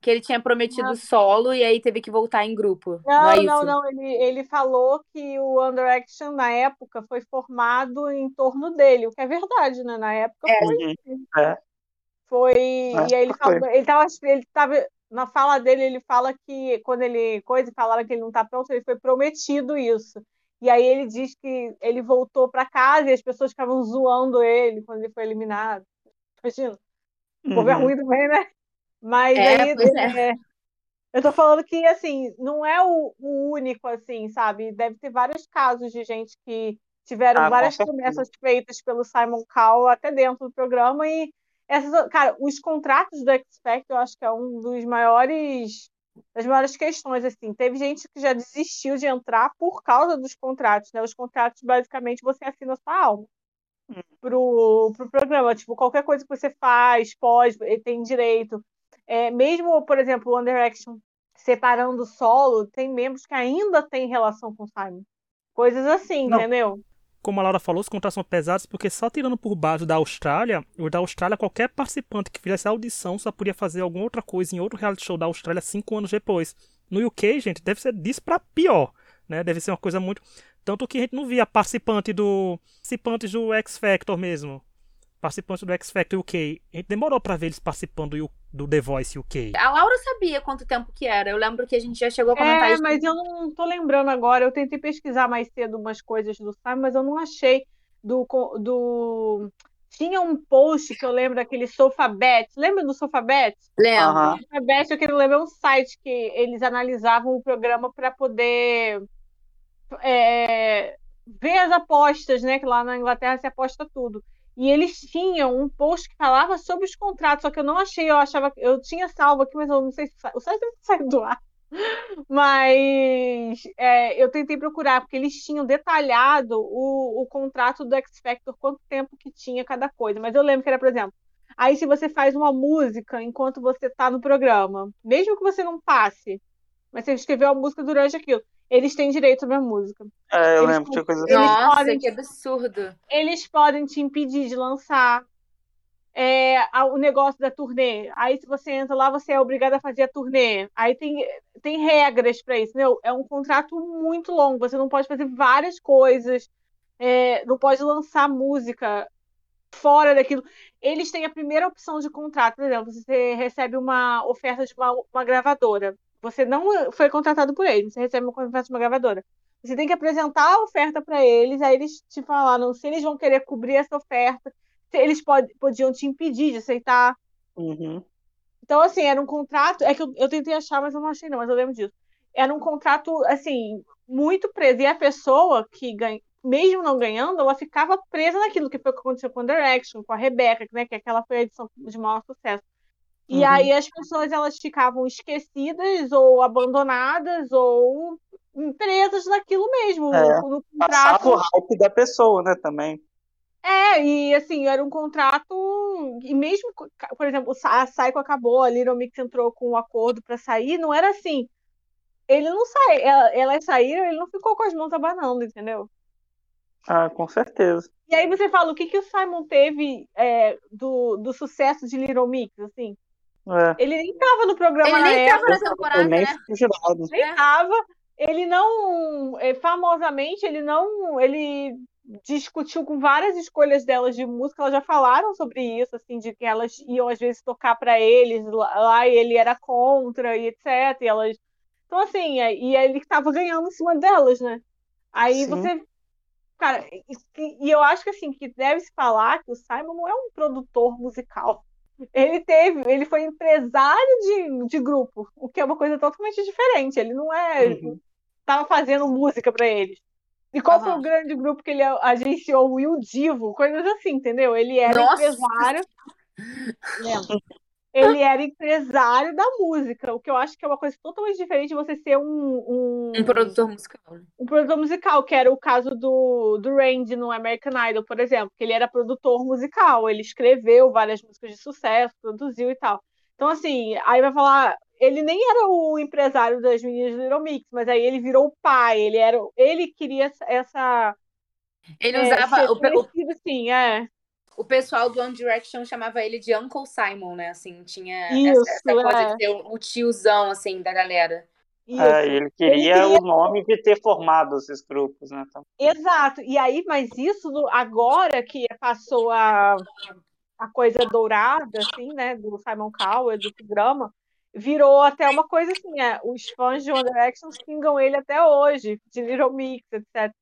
que ele tinha prometido não. solo e aí teve que voltar em grupo. Não, não, é não, não, Ele, ele falou que o Under Action, na época, foi formado em torno dele, o que é verdade, né? Na época é. foi. É. Foi. É, e aí ele falou, ele estava ele tava na fala dele, ele fala que quando ele coisa falava que ele não está pronto, ele foi prometido isso. E aí ele diz que ele voltou para casa e as pessoas ficavam zoando ele quando ele foi eliminado. Imagina. O povo é uhum. ruim também, né? Mas é, aí é. É, eu tô falando que assim, não é o, o, único assim, sabe? Deve ter vários casos de gente que tiveram ah, várias promessas feitas pelo Simon Cowell até dentro do programa e essas, cara, os contratos do X Factor eu acho que é um dos maiores das maiores questões, assim. Teve gente que já desistiu de entrar por causa dos contratos, né? Os contratos, basicamente, você assina sua alma hum. pro, pro programa. Tipo, qualquer coisa que você faz, pode, tem direito. É, mesmo, por exemplo, o One Direction separando o solo, tem membros que ainda têm relação com o Simon. Coisas assim, Não. entendeu? Como a Laura falou, os contratos são pesados porque só tirando por baixo da Austrália, o da Austrália, qualquer participante que fizesse a audição só podia fazer alguma outra coisa em outro reality show da Austrália cinco anos depois. No UK, gente, deve ser disso pra pior, né? Deve ser uma coisa muito... Tanto que a gente não via participante do... participantes do X Factor mesmo participantes do X Factor UK. A gente demorou para ver eles participando do, do The Voice UK. A Laura sabia quanto tempo que era. Eu lembro que a gente já chegou a comentar é, isso. mas eu não tô lembrando agora. Eu tentei pesquisar mais cedo umas coisas do Simon, mas eu não achei do do tinha um post que eu lembro daquele Sofabet. Lembra do Sofabet? Lembro. Uhum. Sofabet, eu quero lembrar um site que eles analisavam o programa para poder é, ver as apostas, né? Que lá na Inglaterra se aposta tudo. E eles tinham um post que falava sobre os contratos, só que eu não achei, eu achava eu tinha salvo aqui, mas eu não sei se o site sair do ar. Mas é, eu tentei procurar, porque eles tinham detalhado o, o contrato do X Factor, quanto tempo que tinha cada coisa. Mas eu lembro que era, por exemplo, aí se você faz uma música enquanto você está no programa, mesmo que você não passe, mas você escreveu a música durante aquilo, eles têm direito sobre a música. É, eu eles lembro, tinha coisa assim. Nossa, podem, que absurdo. Eles podem te impedir de lançar é, o negócio da turnê. Aí, se você entra lá, você é obrigado a fazer a turnê. Aí tem, tem regras para isso. Meu, é um contrato muito longo. Você não pode fazer várias coisas. É, não pode lançar música fora daquilo. Eles têm a primeira opção de contrato. Por exemplo, você recebe uma oferta de uma, uma gravadora. Você não foi contratado por eles, você recebe uma oferta de uma gravadora. Você tem que apresentar a oferta para eles, aí eles te falaram se eles vão querer cobrir essa oferta, se eles pod podiam te impedir de aceitar. Uhum. Então, assim, era um contrato. É que eu, eu tentei achar, mas eu não achei, não, mas eu lembro disso. Era um contrato, assim, muito preso. E a pessoa que ganha, mesmo não ganhando, ela ficava presa naquilo que foi o que aconteceu com a Direction, com a Rebecca, né, que aquela foi a edição de maior sucesso. E uhum. aí as pessoas elas ficavam esquecidas ou abandonadas ou presas naquilo mesmo. É, no contrato. o hype da pessoa, né, também. É, e assim, era um contrato. E mesmo, por exemplo, a Psycho acabou, a Little Mix entrou com um acordo para sair, não era assim. Ele não sai, elas saíram, ele não ficou com as mãos abanando, entendeu? Ah, com certeza. E aí você fala, o que, que o Simon teve é, do, do sucesso de Little Mix, assim? É. Ele nem tava no programa ele na nem época. Tava na temporada, nem né? Nem é. tava. Ele não, é, famosamente, ele não, ele discutiu com várias escolhas delas de música, elas já falaram sobre isso, assim, de que elas iam às vezes tocar para eles lá e ele era contra e etc. E elas, então assim, é, e ele estava ganhando em cima delas, né? Aí Sim. você, cara, e, e eu acho que assim que deve se falar que o Simon não é um produtor musical. Ele teve, ele foi empresário de, de grupo, o que é uma coisa totalmente diferente. Ele não é. Uhum. Tava fazendo música para eles. E qual uhum. foi o grande grupo que ele agenciou? O Will Divo, coisas assim, entendeu? Ele era Nossa. empresário. Lembra? Ele era empresário da música, o que eu acho que é uma coisa totalmente diferente de você ser um. Um, um produtor musical. Um produtor musical, que era o caso do, do Randy no American Idol, por exemplo, que ele era produtor musical, ele escreveu várias músicas de sucesso, produziu e tal. Então, assim, aí vai falar. Ele nem era o empresário das meninas do Little Mix, mas aí ele virou o pai, ele era. Ele queria essa. Ele usava é, o, o, sim, é o pessoal do One Direction chamava ele de Uncle Simon, né? Assim, tinha Isso, essa, essa coisa é. de ser o tiozão, assim, da galera. É, ele queria ele o nome de ter formado esses grupos, né? Então... Exato. E aí, mas isso agora que passou a, a coisa dourada, assim, né? Do Simon Cowell, do programa, virou até uma coisa assim, é, os fãs de One Direction xingam ele até hoje, de Little Mix, etc.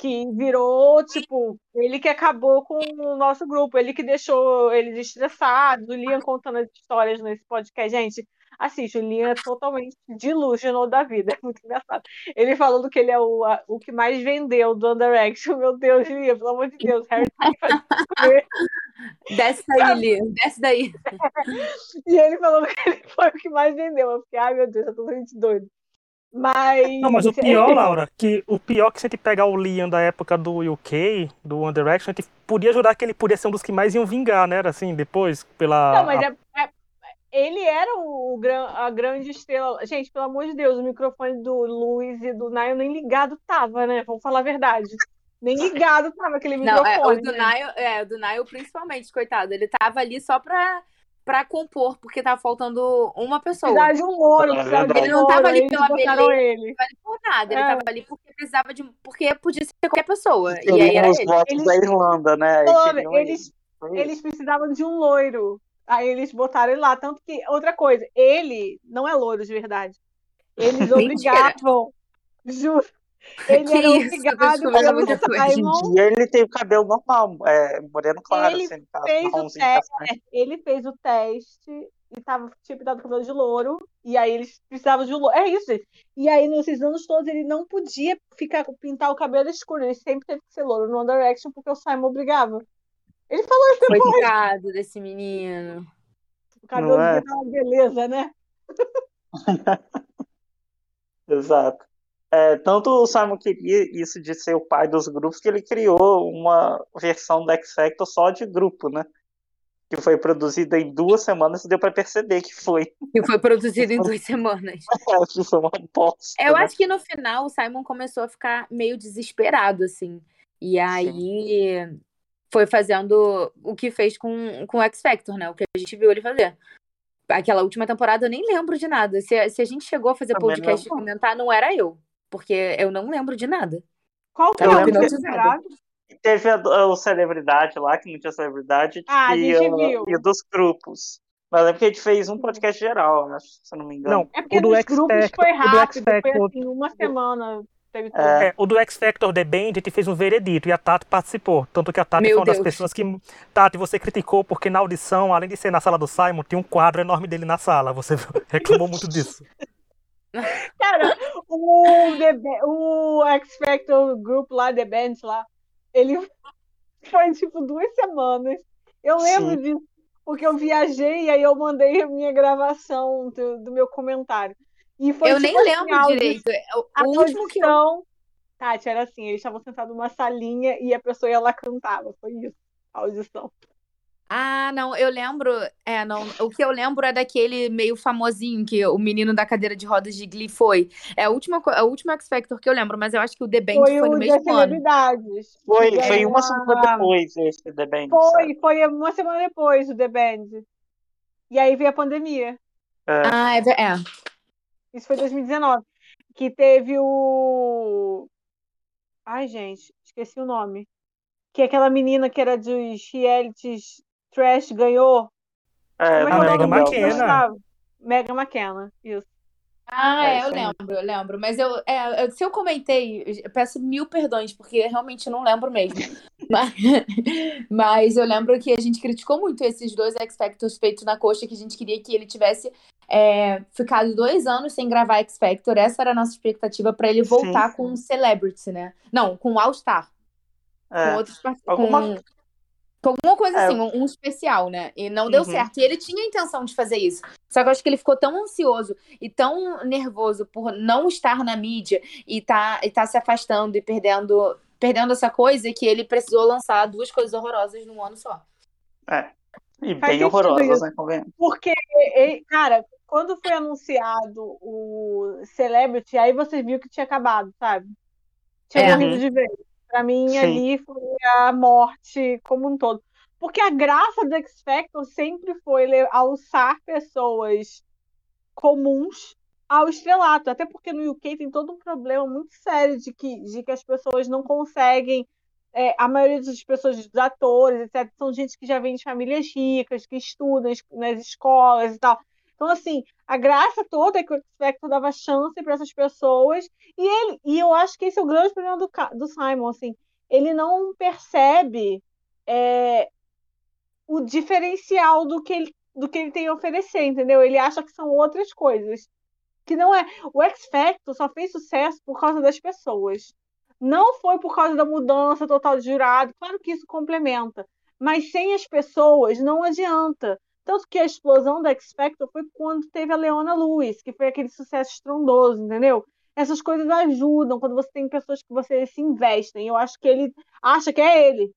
que virou, tipo, ele que acabou com o nosso grupo, ele que deixou eles estressados, o Liam contando as histórias nesse podcast. Gente, assiste, o Liam é totalmente delusional da vida, é muito engraçado. Ele falando que ele é o, a, o que mais vendeu do Underaction, meu Deus, Liam, pelo amor de Deus, Harry Desce daí, Liam, desce daí. e ele falou que ele foi o que mais vendeu, eu fiquei, ai meu Deus, eu tô totalmente doido. Mas. Não, mas o pior, Laura, que o pior que se a gente pegar o Liam da época do UK, do One Direction, a gente podia jurar que ele podia ser um dos que mais iam vingar, né? Assim, depois, pela. Não, mas é, é, ele era o, o, a grande estrela. Gente, pelo amor de Deus, o microfone do Luiz e do Nayo nem ligado tava, né? Vamos falar a verdade. Nem ligado tava aquele microfone. Não, é, o do né? Nayo, é, o do Nayo principalmente, coitado. Ele tava ali só pra para compor, porque tava faltando uma pessoa. Precisava de um louro, É precisava de Ele não tava ali pela eles beleza. ele. Não tava ali por nada, ele É. tava ali porque precisava de. Porque podia ser qualquer pessoa. E aí era os ele. votos Eles- da Irlanda, né? Eles, ele. Foi isso. eles precisavam de um loiro. Aí eles botaram ele lá. Tanto que, outra coisa, ele não é loiro de verdade. Eles obrigavam, juro. Ele Que era isso, obrigado pelo. Simon. E ele tem o cabelo normal, é, moreno claro, Ele assim, caso, fez o marronzinho teste. castanho. Ele fez o teste e tava, tinha pintado o cabelo de louro. E aí eles precisavam de louro. É isso, gente. E aí, nesses anos todos, ele não podia ficar, pintar o cabelo escuro. Ele sempre teve que ser louro no One Direction, porque o Simon obrigava. Ele falou isso depois. Coitado desse menino. O cabelo Não é? dar uma beleza, né? Exato. É, tanto o Simon queria isso de ser o pai dos grupos que ele criou uma versão do X Factor só de grupo, né? Que foi produzida em duas semanas e deu pra perceber que foi. Que foi produzido em duas semanas. que foi uma bosta. Eu né? acho que no final o Simon começou a ficar meio desesperado, assim. E aí foi fazendo o que fez com, com o X Factor, né? O que a gente viu ele fazer. Aquela última temporada eu nem lembro de nada. Se, se a gente chegou a fazer Também podcast e comentar, não era eu. Porque eu não lembro de nada. Qual foi Eu a lembro última que- temporada? Teve a, a celebridade lá, que não tinha celebridade, Ah, e, a- e dos grupos. Mas é porque a gente fez um podcast geral, acho, se eu não me engano. Não, É porque o do X grupos Factor, foi o do X rápido, foi Factor, assim, uma semana. Teve tudo. É. É, o do X Factor The Band, a gente fez um veredito e a Tati participou. Tanto que a Tati Meu foi uma das Deus. pessoas que. Tati, você criticou porque na audição, além de ser na sala do Simon, tinha um quadro enorme dele na sala. Você reclamou muito disso. Cara, o, The o X Factor Group lá, The Band lá, ele foi tipo duas semanas. Eu lembro Sim. disso, porque eu viajei e aí eu mandei a minha gravação do, do meu comentário. E foi eu tipo nem assim, lembro audi- direito. O, A o último que eu. audição, Tati, era assim, eles estavam sentados numa salinha e a pessoa ia lá cantava. Foi isso, a audição. Ah, não, eu lembro. É, não. O que eu lembro é daquele meio famosinho que o menino da cadeira de rodas de Glee foi. É a última, a última X Factor que eu lembro, mas eu acho que o The Band Foi foi, no das mesmo ano. celebridades. Foi, uma semana depois esse The Band. Foi, foi uma semana depois o The Band. E aí veio a pandemia. É, Ah, é, é. Isso foi 2019. Que teve o. Ai, gente, esqueci o nome. Que aquela menina que era dos realities trash ganhou. é, Como a que o Megan nome dela? McKenna. Megan McKenna, isso. Ah, É, é, eu lembro, eu lembro. Mas eu, é, eu- se eu comentei, eu peço mil perdões, porque realmente eu não lembro mesmo. Mas, mas eu lembro que a gente criticou muito esses dois X Factors feitos na coxa, que a gente queria que ele tivesse é, ficado dois anos sem gravar X Factor. Essa era a nossa expectativa para ele Sim. voltar com um Celebrity, né? Não, com All Star. Com é. outros part- Alguma- com, com alguma coisa É. assim, um, um especial, né? E não deu Uhum. certo. E ele tinha a intenção de fazer isso. Só que eu acho que ele ficou tão ansioso e tão nervoso por não estar na mídia e tá, e tá se afastando e perdendo, perdendo essa coisa que ele precisou lançar duas coisas horrorosas num ano só. É. E Faz bem sentido horrorosas, né? convenhamos. Porque, cara, quando foi anunciado o Celebrity, aí você viu que tinha acabado, sabe? Tinha É. morrido de vez. Pra mim, Sim. ali foi a morte como um todo. Porque a graça do X Factor sempre foi alçar pessoas comuns ao estrelato. Até porque no UK tem todo um problema muito sério de que, de que as pessoas não conseguem. é, a maioria das pessoas, dos atores, etc., são gente que já vem de famílias ricas, que estudam es- nas escolas e tal. Então, assim, A graça toda é que o X Factor dava chance para essas pessoas. E ele, e eu acho que esse é o grande problema do, do Simon, assim. Ele não percebe é, o diferencial do que, ele, do que ele tem a oferecer, entendeu? Ele acha que são outras coisas. Que não é. O X Factor só fez sucesso por causa das pessoas. Não foi por causa da mudança total de jurado. Claro que isso complementa. Mas sem as pessoas não adianta. Tanto que a explosão da X Factor foi quando teve a Leona Lewis, que foi aquele sucesso estrondoso, entendeu? Essas coisas ajudam quando você tem pessoas que você se investem. Eu acho que ele acha que é ele.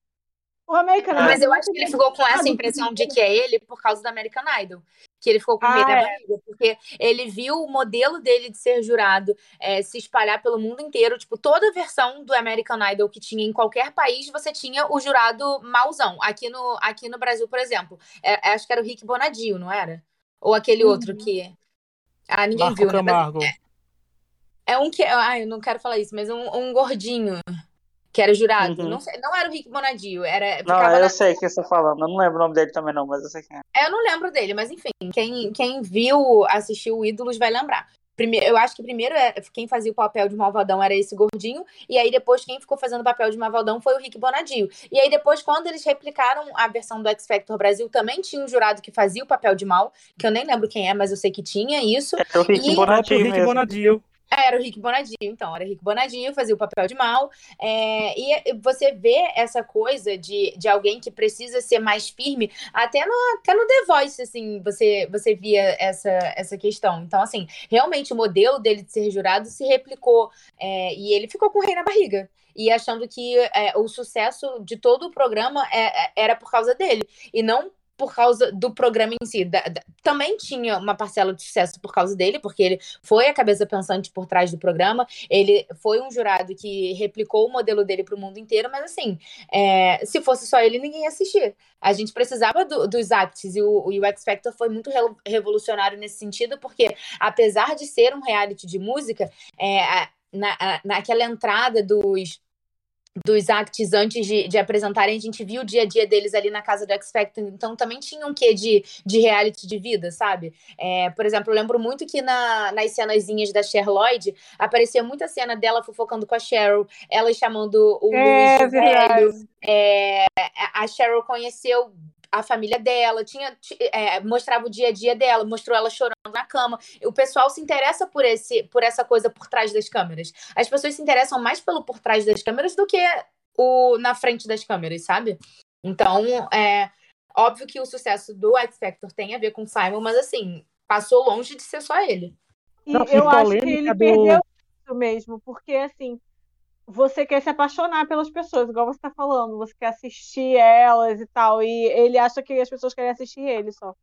O American Idol. Mas eu acho que ele ficou com essa impressão de que é ele por causa do American Idol. Que ele ficou com medo ah, da é. barriga, porque ele viu o modelo dele de ser jurado é, se espalhar pelo mundo inteiro. Tipo, toda versão do American Idol que tinha em qualquer país, você tinha o jurado mauzão. Aqui no, aqui no Brasil, por exemplo, é, acho que era o Rick Bonadio, não era? Ou aquele uhum. outro que. Ah, ninguém Marco viu, né? Camargo. né? É, é, um que. Ah, eu não quero falar isso, mas um, um gordinho que era jurado. Uhum. Não, não era o Rick Bonadio, era. Não, eu na... sei quem você está falando. Eu não lembro o nome dele também, não, mas eu sei quem é. é. Eu não lembro dele, mas enfim, quem, quem viu, assistiu Ídolos vai lembrar. Primeiro, eu acho que primeiro é, quem fazia o papel de malvadão era esse gordinho, e aí depois quem ficou fazendo o papel de malvadão foi o Rick Bonadio. E aí depois, quando eles replicaram a versão do X Factor Brasil, também tinha um jurado que fazia o papel de mal, que eu nem lembro quem é, mas eu sei que tinha isso. É o Rick e... Bonadio. Rick Bonadio. Era o Rick Bonadio, então, era o Rick Bonadio, fazia o papel de mal. É, e você vê essa coisa de, de alguém que precisa ser mais firme, até no, até no The Voice, assim, você, você via essa, essa questão. Então, assim, realmente o modelo dele de ser jurado se replicou é, e ele ficou com o rei na barriga. E achando que é, o sucesso de todo o programa é, é, era por causa dele. E não por causa do programa em si. Da, da, também tinha uma parcela de sucesso por causa dele, porque ele foi a cabeça pensante por trás do programa. Ele foi um jurado que replicou o modelo dele para o mundo inteiro, mas assim, é, se fosse só ele, ninguém ia assistir. A gente precisava do, dos acts e o, e o X Factor foi muito revolucionário nesse sentido, porque apesar de ser um reality de música, é, na, naquela entrada dos dos acts antes de, de apresentarem, a gente viu o dia a dia deles ali na casa do X Factor, então também tinha um quê de, de reality de vida, sabe? É, por exemplo, eu lembro muito que na, nas cenazinhas da Cher Lloyd aparecia muita cena dela fofocando com a Cheryl, ela chamando o é, Luiz velho. É, a Cheryl conheceu a família dela, tinha é, mostrava o dia a dia dela, mostrou ela chorando na cama. O pessoal se interessa por esse, por essa coisa por trás das câmeras. As pessoas se interessam mais pelo por trás das câmeras do que o na frente das câmeras, sabe? Então, é óbvio que o sucesso do X Factor tem a ver com o Simon, mas assim, passou longe de ser só ele. E Não, eu acho que ele do... perdeu isso mesmo, porque assim, você quer se apaixonar pelas pessoas, igual você está falando, você quer assistir elas e tal, e ele acha que as pessoas querem assistir ele só.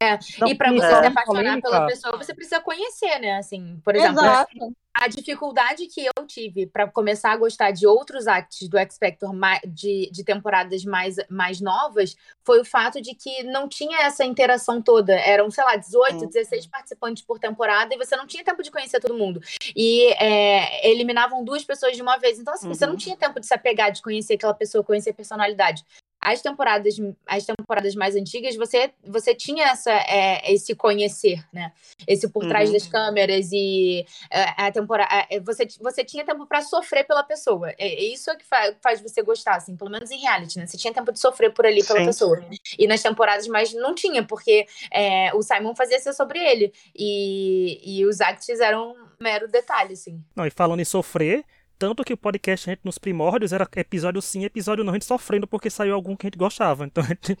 É, Não, e para você é, se apaixonar pela pessoa, você precisa conhecer, né? Assim, por exemplo, Exato. a dificuldade que eu tive para começar a gostar de outros acts do X Factor de, de temporadas mais, mais novas foi o fato de que não tinha essa interação toda. Eram, sei lá, 18, 16 participantes por temporada e você não tinha tempo de conhecer todo mundo. E é, eliminavam duas pessoas de uma vez. Então, assim, uhum. você não uhum. tinha tempo de se apegar, de conhecer aquela pessoa, conhecer a personalidade as temporadas, as temporadas mais antigas, você, você tinha essa, é, esse conhecer, né? Esse por trás uhum. das câmeras e é, a temporada. É, você, você tinha tempo para sofrer pela pessoa. É, é isso que faz, faz você gostar, assim, pelo menos em reality, né? Você tinha tempo de sofrer por ali pela Sim. pessoa. E nas temporadas mais não tinha, porque é, o Simon fazia ser sobre ele. E, e os acts eram um mero detalhe, assim. Não, e falando em sofrer, tanto que o podcast, a gente, nos primórdios, era episódio sim, episódio não, a gente sofrendo porque saiu algum que a gente gostava. Então, gente,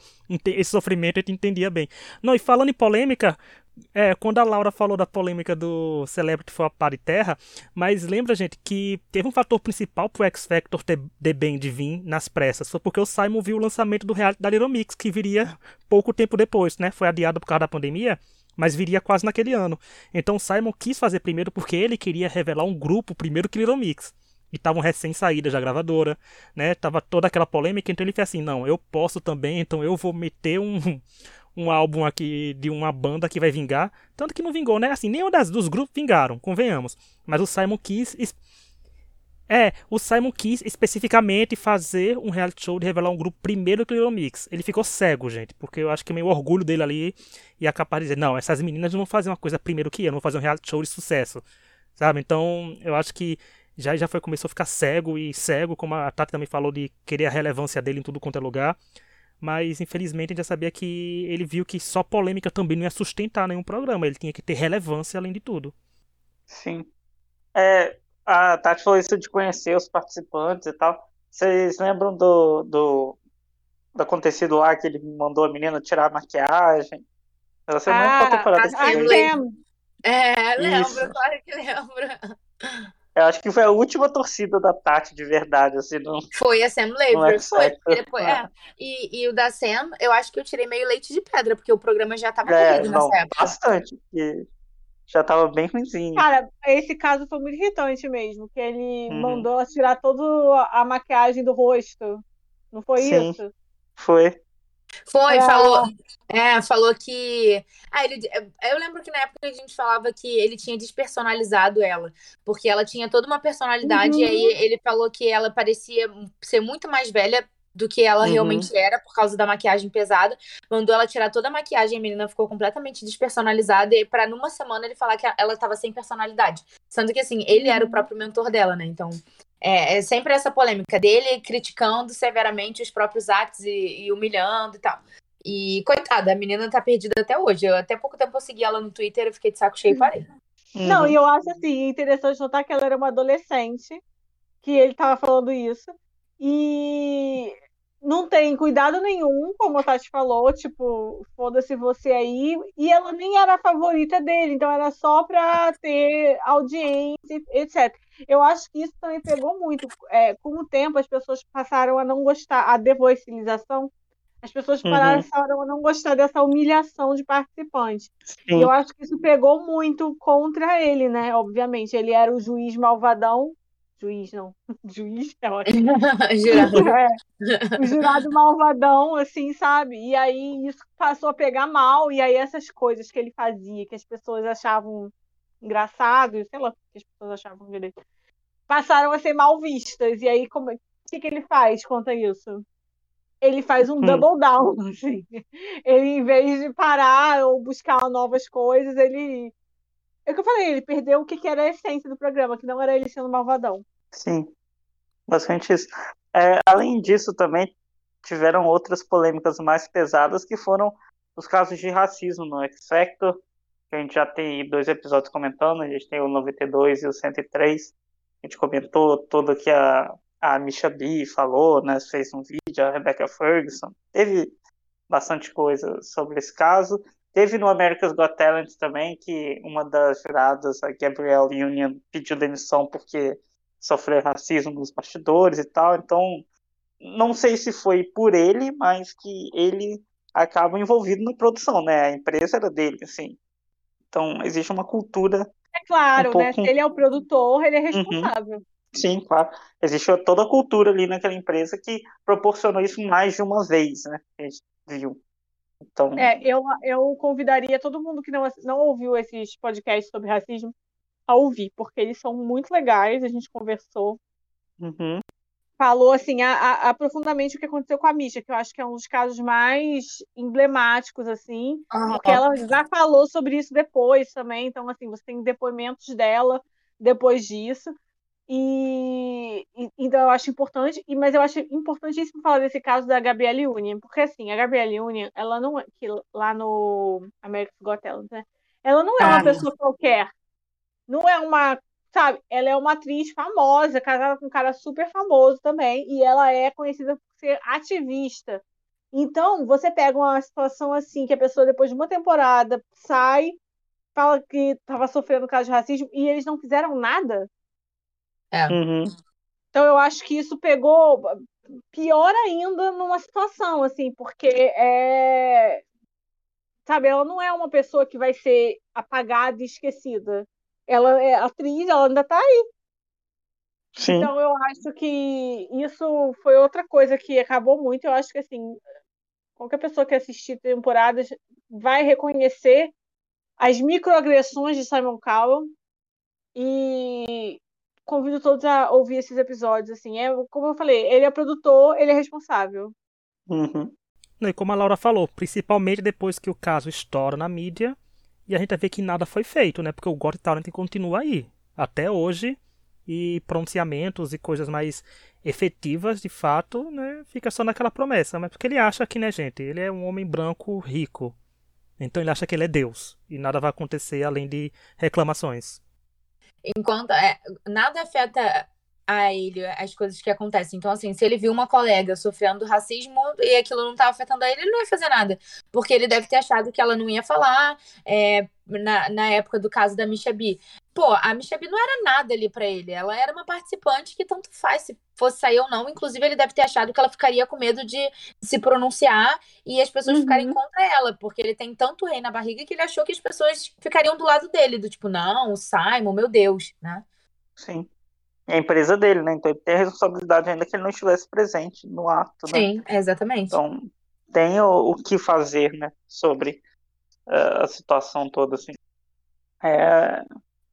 esse sofrimento a gente entendia bem. Não, e falando em polêmica, é, quando a Laura falou da polêmica do Celebrity for a Par Terra, mas lembra, gente, que teve um fator principal pro X Factor ter bem de vir nas pressas. Foi porque o Simon viu o lançamento do reality da Little Mix, que viria pouco tempo depois, né? Foi adiado por causa da pandemia mas viria quase naquele ano. Então Simon quis fazer primeiro porque ele queria revelar um grupo primeiro que Little Mix e estavam recém-saídas da gravadora, né? Tava toda aquela polêmica, então ele fez assim, não, eu posso também, então eu vou meter um, um álbum aqui de uma banda que vai vingar, tanto que não vingou, né? Assim, nenhum das, dos grupos vingaram, convenhamos, mas o Simon quis É, o Simon quis especificamente fazer um reality show de revelar um grupo primeiro que o Mix. Ele ficou cego, gente, porque eu acho que meio orgulho dele ali ia capaz de dizer, não, essas meninas não vão fazer uma coisa primeiro que eu, não vão fazer um reality show de sucesso, sabe? Então, eu acho que já já foi começou a ficar cego e cego, como a Tati também falou de querer a relevância dele em tudo quanto é lugar. Mas infelizmente a gente já sabia que ele viu que só polêmica também não ia sustentar nenhum programa, ele tinha que ter relevância além de tudo. Sim. É, a Tati falou isso de conhecer os participantes e tal. Vocês lembram do, do, do acontecido lá que ele mandou a menina tirar a maquiagem? Você ah, não temporada foi. Lembro. É, lembro, isso. claro que lembro. Eu acho que foi a última torcida da Tati de verdade, assim, não. Foi a Sam Laver, foi. Depois, é. E, e, o da Sam, eu acho que eu tirei meio leite de pedra, porque o programa já tava é, corrido nessa época. Bastante. Porque já tava bem ruimzinho. Cara, esse caso foi muito irritante mesmo, que ele uhum. mandou tirar toda a maquiagem do rosto. Não foi Sim, isso? Foi. Foi, é. falou, é, falou que. Ah, ele, eu lembro que na época a gente falava que ele tinha despersonalizado ela, porque ela tinha toda uma personalidade, uhum. e aí ele falou que ela parecia ser muito mais velha do que ela uhum. realmente era por causa da maquiagem pesada. Mandou ela tirar toda a maquiagem, a menina ficou completamente despersonalizada e para numa semana ele falar que ela estava sem personalidade. Sendo que assim, ele era o uhum. próprio mentor dela, né? Então, é, é sempre essa polêmica dele criticando severamente os próprios atos e, e, humilhando e tal. E coitada, a menina tá perdida até hoje. Eu até pouco tempo eu segui ela no Twitter, eu fiquei de saco cheio e parei. Uhum. Não, e eu acho assim, interessante notar que ela era uma adolescente, que ele tava falando isso. E não tem cuidado nenhum, como a Tati falou, tipo, foda-se você aí. E ela nem era a favorita dele, então era só pra ter audiência, etc. Eu acho que isso também pegou muito. É, com o tempo, as pessoas passaram a não gostar, a devoicilização, as pessoas uhum. passaram uhum. a não gostar dessa humilhação de participantes. Sim. E eu acho que isso pegou muito contra ele, né? Obviamente, ele era o juiz malvadão juiz, não. Juiz é ótimo. jurado. É, o jurado malvadão, assim, sabe? E aí isso passou a pegar mal, e aí essas coisas que ele fazia, que as pessoas achavam engraçado, sei lá o que as pessoas achavam direito, passaram a ser mal vistas. E aí, como, o que, que ele faz contra isso? Ele faz um hum. double down, assim. Ele, em vez de parar ou buscar novas coisas, ele é o que eu falei, ele perdeu o que, era a essência do programa, que não era ele sendo malvadão. Sim, basicamente isso. É, além disso, também tiveram outras polêmicas mais pesadas que foram os casos de racismo no X Factor, que a gente já tem dois episódios comentando, a gente tem o 92 e o 103. A gente comentou tudo que a, a Misha B falou, né, fez um vídeo, a Rebecca Ferguson. Teve bastante coisa sobre esse caso. Teve no America's Got Talent também que uma das juradas, a Gabrielle Union, pediu demissão porque sofreu racismo nos bastidores e tal. Então, não sei se foi por ele, mas que ele acaba envolvido na produção, né? A empresa era dele, assim. Então, existe uma cultura. É claro, um pouco... né? Se ele é o produtor, ele é uhum. responsável. Uhum. Sim, claro. Existe toda a cultura ali naquela empresa que proporcionou isso mais de uma vez, né? A gente viu. Então... É, eu, eu convidaria todo mundo que não, não ouviu esses podcasts sobre racismo a ouvir, porque eles são muito legais, a gente conversou. Uhum. Falou assim, a, a, aprofundamente o que aconteceu com a Misha, que eu acho que é um dos casos mais emblemáticos, assim, uhum. porque ela já falou sobre isso depois também, então, assim, você tem depoimentos dela depois disso. E, e, então eu acho importante, e, mas eu acho importantíssimo falar desse caso da Gabrielle Union, porque assim, a Gabrielle Union, ela não é, que lá no America's Got Talent, né? Ela não é uma ah, pessoa qualquer. Não é uma, sabe, ela é uma atriz famosa, casada com um cara super famoso também, e ela é conhecida por ser ativista. Então, você pega uma situação assim, que a pessoa depois de uma temporada sai, fala que estava sofrendo caso de racismo e eles não fizeram nada é. Uhum. Então eu acho que isso pegou pior ainda numa situação, assim, porque é. Sabe, ela não é uma pessoa que vai ser apagada e esquecida. Ela é atriz, ela ainda tá aí. Sim. Então eu acho que isso foi outra coisa que acabou muito. Eu acho que assim, qualquer pessoa que assistir temporadas vai reconhecer as microagressões de Simon Cowell e convido todos a ouvir esses episódios, assim. É, como eu falei, ele é produtor, ele é responsável. Uhum. E como a Laura falou, principalmente depois que o caso estoura na mídia e a gente vê que nada foi feito, né? Porque o Got Talent continua aí, até hoje, e pronunciamentos e coisas mais efetivas, de fato, né? Fica só naquela promessa. Mas porque ele acha que, né, gente? Ele é um homem branco rico. Então ele acha que ele é Deus. E nada vai acontecer além de reclamações. Enquanto é, nada afeta a ele as coisas que acontecem. Então, assim, se ele viu uma colega sofrendo racismo e aquilo não estava afetando a ele, ele não ia fazer nada. Porque ele deve ter achado que ela não ia falar é, na, na época do caso da Misha B. Pô, a Misha B não era nada ali para ele. Ela era uma participante que tanto faz se fosse sair ou não. Inclusive, ele deve ter achado que ela ficaria com medo de se pronunciar e as pessoas uhum. ficarem contra ela. Porque ele tem tanto rei na barriga que ele achou que as pessoas ficariam do lado dele. Do tipo, não, o Simon, meu Deus, né? Sim é a empresa dele, né? Então ele tem a responsabilidade ainda que ele não estivesse presente no ato, né? Sim, exatamente. Então tem o, o que fazer, né? Sobre uh, a situação toda, assim. É,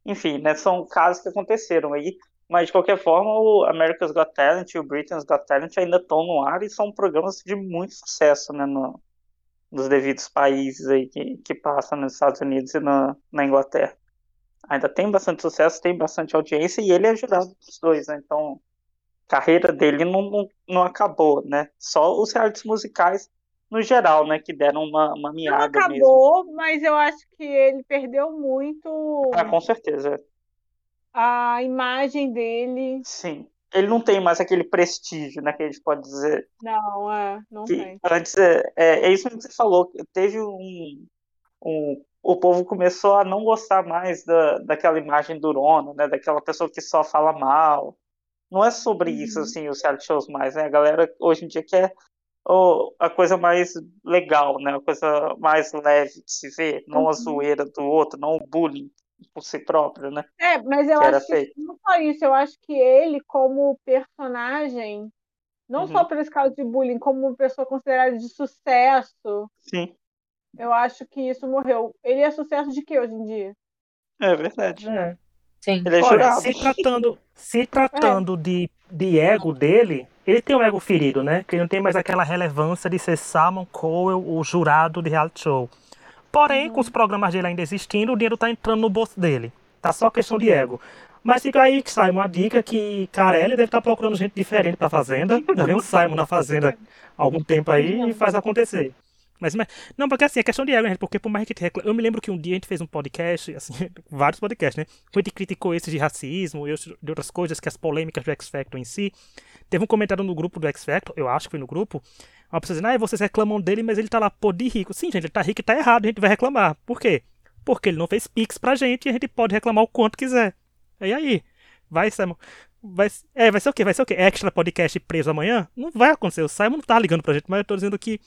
enfim, né? São casos que aconteceram aí, mas de qualquer forma o America's Got Talent e o Britain's Got Talent ainda estão no ar e são programas de muito sucesso, né? No, nos devidos países aí que, que passam nos Estados Unidos e na, na Inglaterra ainda tem bastante sucesso, tem bastante audiência e ele é jurado dos dois, né? Então, a carreira dele não, não, não acabou, né? Só os realities musicais no geral, né? Que deram uma, uma miada Não acabou, mesmo. mas eu acho que ele perdeu muito. Ah, com certeza. A imagem dele. Sim. Ele não tem mais aquele prestígio, né? Que a gente pode dizer. Não, é, não tem. Antes, é, é, é isso que você falou. Teve um, um o povo começou a não gostar mais da, daquela imagem durona, né? Daquela pessoa que só fala mal. Não é sobre uhum. isso, assim, os reality shows mais, né? A galera hoje em dia quer oh, a coisa mais legal, né? A coisa mais leve de se ver, não uhum. a zoeira do outro, não o bullying por si próprio, né? É, mas eu que acho que feito. não só isso, eu acho que ele, como personagem, não uhum. só por esse caso de bullying, como pessoa considerada de sucesso. Sim. Eu acho que isso morreu. Ele é sucesso de que hoje em dia? É verdade. É. Sim. Ele é Olha, se tratando, se tratando é. de, de ego dele, ele tem um ego ferido, né? Que ele não tem mais aquela relevância de ser Simon Cowell, o jurado de reality show. Porém, uhum. com os programas dele ainda existindo, o dinheiro tá entrando no bolso dele. Tá só questão de ego. Mas fica aí que sai uma dica que Carelli deve estar tá procurando gente diferente pra Fazenda. Já vem o Simon na Fazenda há algum tempo aí e faz acontecer. Mas, mas, não, porque assim, é questão de ego, né? Porque por mais que gente reclame... Eu me lembro que um dia a gente fez um podcast, assim, vários podcasts, né? A gente criticou esse de racismo e de outras coisas, que as polêmicas do X Factor em si. Teve um comentário no grupo do X Factor, eu acho que foi no grupo, uma pessoa dizendo, ah, vocês reclamam dele, mas ele tá lá, pô, de rico. Sim, gente, ele tá rico e tá errado, a gente vai reclamar. Por quê? Porque ele não fez Pix pra gente e a gente pode reclamar o quanto quiser. E aí? Vai, Simon. Vai, é, vai ser o quê? Vai ser o quê? Extra podcast preso amanhã? Não vai acontecer. O Simon não tá ligando pra gente, mas eu tô dizendo que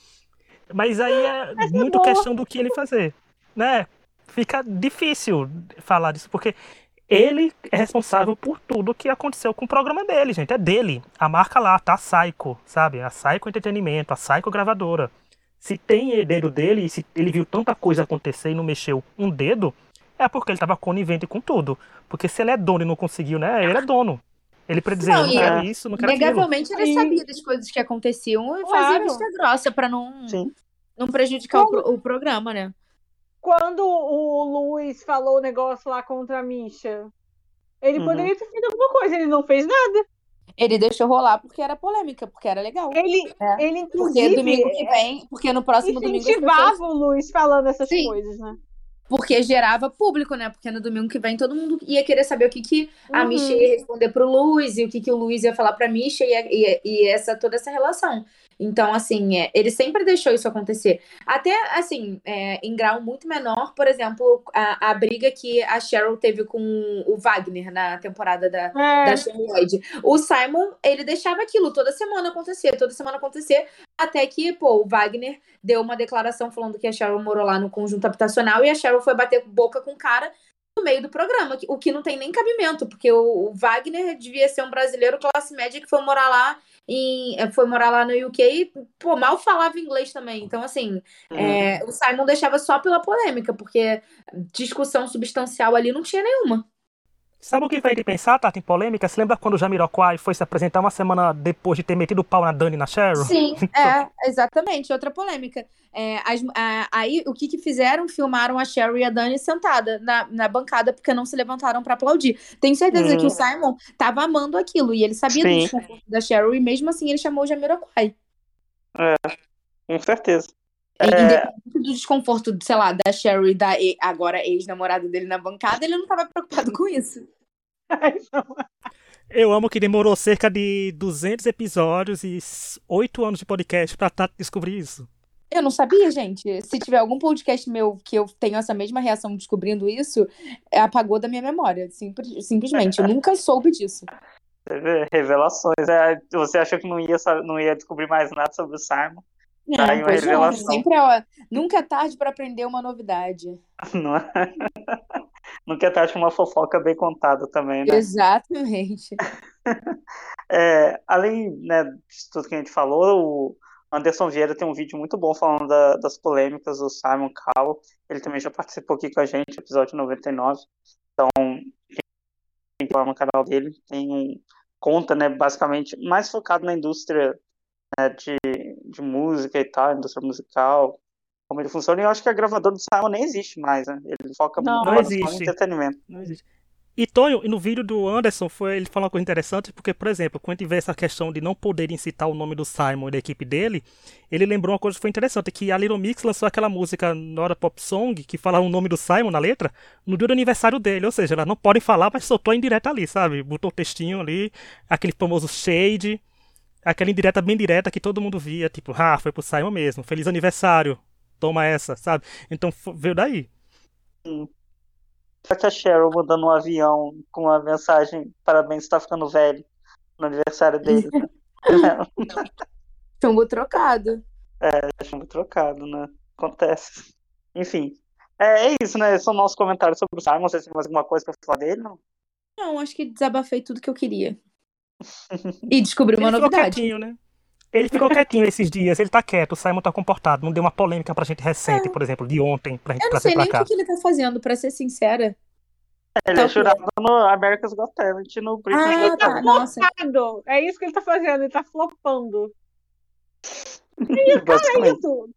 mas aí é muito é questão do que ele fazer, né? Fica difícil falar disso, porque ele é responsável por tudo que aconteceu com o programa dele, gente. É dele. A marca lá, tá? A Psycho, sabe? A Psycho Entretenimento, a Psycho Gravadora. Se tem dedo dele, se ele viu tanta coisa acontecer e não mexeu um dedo, é porque ele tava conivente com tudo. Porque se ele é dono e não conseguiu, né? Ele é dono. Ele predizia, não, não quero é, isso, não quero Negavelmente aquilo. ele sabia das coisas que aconteciam e claro. fazia vista grossa para não, não prejudicar o, o, programa, né? Quando o Luiz falou o negócio lá contra a Misha, ele uhum. poderia ter feito alguma coisa, ele não fez nada. Ele deixou rolar porque era polêmica, porque era legal. Ele, é. ele inclusive. Porque domingo que vem, porque no próximo domingo. Incentivava pessoas... o Luiz falando essas Sim. coisas, né? Porque gerava público, né? Porque no domingo que vem todo mundo ia querer saber o que, que a uhum. Misha ia responder pro Luiz e o que, que o Luiz ia falar pra Misha e, e, e essa, toda essa relação. Então, assim, é, ele sempre deixou isso acontecer. Até, assim, é, em grau muito menor, por exemplo, a, a, briga que a Cheryl teve com o Wagner na temporada da, é. da Lloyd. O Simon, ele deixava aquilo toda semana acontecer, toda semana acontecer, até que, pô, o Wagner deu uma declaração falando que a Cheryl morou lá no conjunto habitacional e a Cheryl foi bater boca com o cara no meio do programa, o que não tem nem cabimento, porque o, Wagner devia ser um brasileiro classe média que foi morar lá em, eh, foi morar lá no UK e, pô, mal falava inglês também. Então, assim, uhum. é, o Simon deixava só pela polêmica, porque discussão substancial ali não tinha nenhuma. Sabe o que fez de pensar, Tata, em polêmica? Você lembra quando o Jamiroquai foi se apresentar uma semana depois de ter metido o pau na Dani e na Cheryl? Sim, é, exatamente. Outra polêmica. É, as, a, aí, o que que fizeram? Filmaram a Cheryl e a Dani sentada na, na bancada porque não se levantaram para aplaudir. Tenho certeza Hum. que o Simon tava amando aquilo e ele sabia do Sim. desconforto da Cheryl e mesmo assim ele chamou o Jamiroquai. Com certeza. E, É. Independente do desconforto, sei lá, da Cheryl e da e- agora ex-namorada dele na bancada, ele não tava preocupado com isso. Eu amo que demorou cerca de 200 episódios e 8 anos de podcast pra Tata descobrir isso. Eu não sabia, gente. Se tiver algum podcast meu que eu tenho essa mesma reação descobrindo isso, é, apagou da minha memória. Simples, simplesmente. Eu nunca soube disso. Revelações. É, você achou que não ia, não ia descobrir mais nada sobre o Simon? Tá aí uma pois é, revelação. sempre é, ó, nunca é tarde para aprender uma novidade. Não é? Não quer estar uma fofoca bem contada também, né? Exatamente. É, além, né, de tudo que a gente falou, o Anderson Vieira tem um vídeo muito bom falando da- das polêmicas do Simon Cowell. Ele também já participou aqui com a gente, episódio 99. Então, quem lá no canal dele tem um, conta, né, basicamente mais focado na indústria né, de, de música e tal, indústria musical, como ele funciona. E eu acho que a gravadora do Simon nem existe mais, né? Ele foca Não. muito Não no entretenimento. Não existe. E Tonho, no vídeo do Anderson, foi, ele falou uma coisa interessante, porque, por exemplo, quando tiver essa questão de não poderem citar o nome do Simon e da equipe dele, ele lembrou uma coisa que foi interessante, que a Little Mix lançou aquela música Nora Pop Song, que falava o nome do Simon na letra, no dia do aniversário dele, ou seja, elas não podem falar, mas soltou a indireta ali, sabe? Botou o textinho ali, aquele famoso shade, aquela indireta bem direta que todo mundo via, tipo, ah, foi pro Simon mesmo, feliz aniversário, toma essa, sabe? Então veio daí. Só que a Cheryl mandando um avião com a mensagem Parabéns, tá ficando velho no aniversário dele. Chumbo trocado. Achando trocado, né? Acontece. Enfim. É, é isso, né? São nossos comentários sobre o Simon. Vocês têm mais alguma coisa pra falar dele? Não? Não, acho que desabafei tudo que eu queria. E descobri uma ele ficou novidade. quietinho, né? Ele ficou quietinho esses dias, ele tá quieto, o Simon tá comportado. Não deu uma polêmica pra gente recente, por exemplo, de ontem, pra gente Eu não sei pra nem o que, que ele tá fazendo, pra ser sincera. Ele Tá é jurado no America's Got Talent no Britain's Ah, Got tá. Nossa. É isso que ele tá fazendo, ele tá flopando. Basicamente. Isso.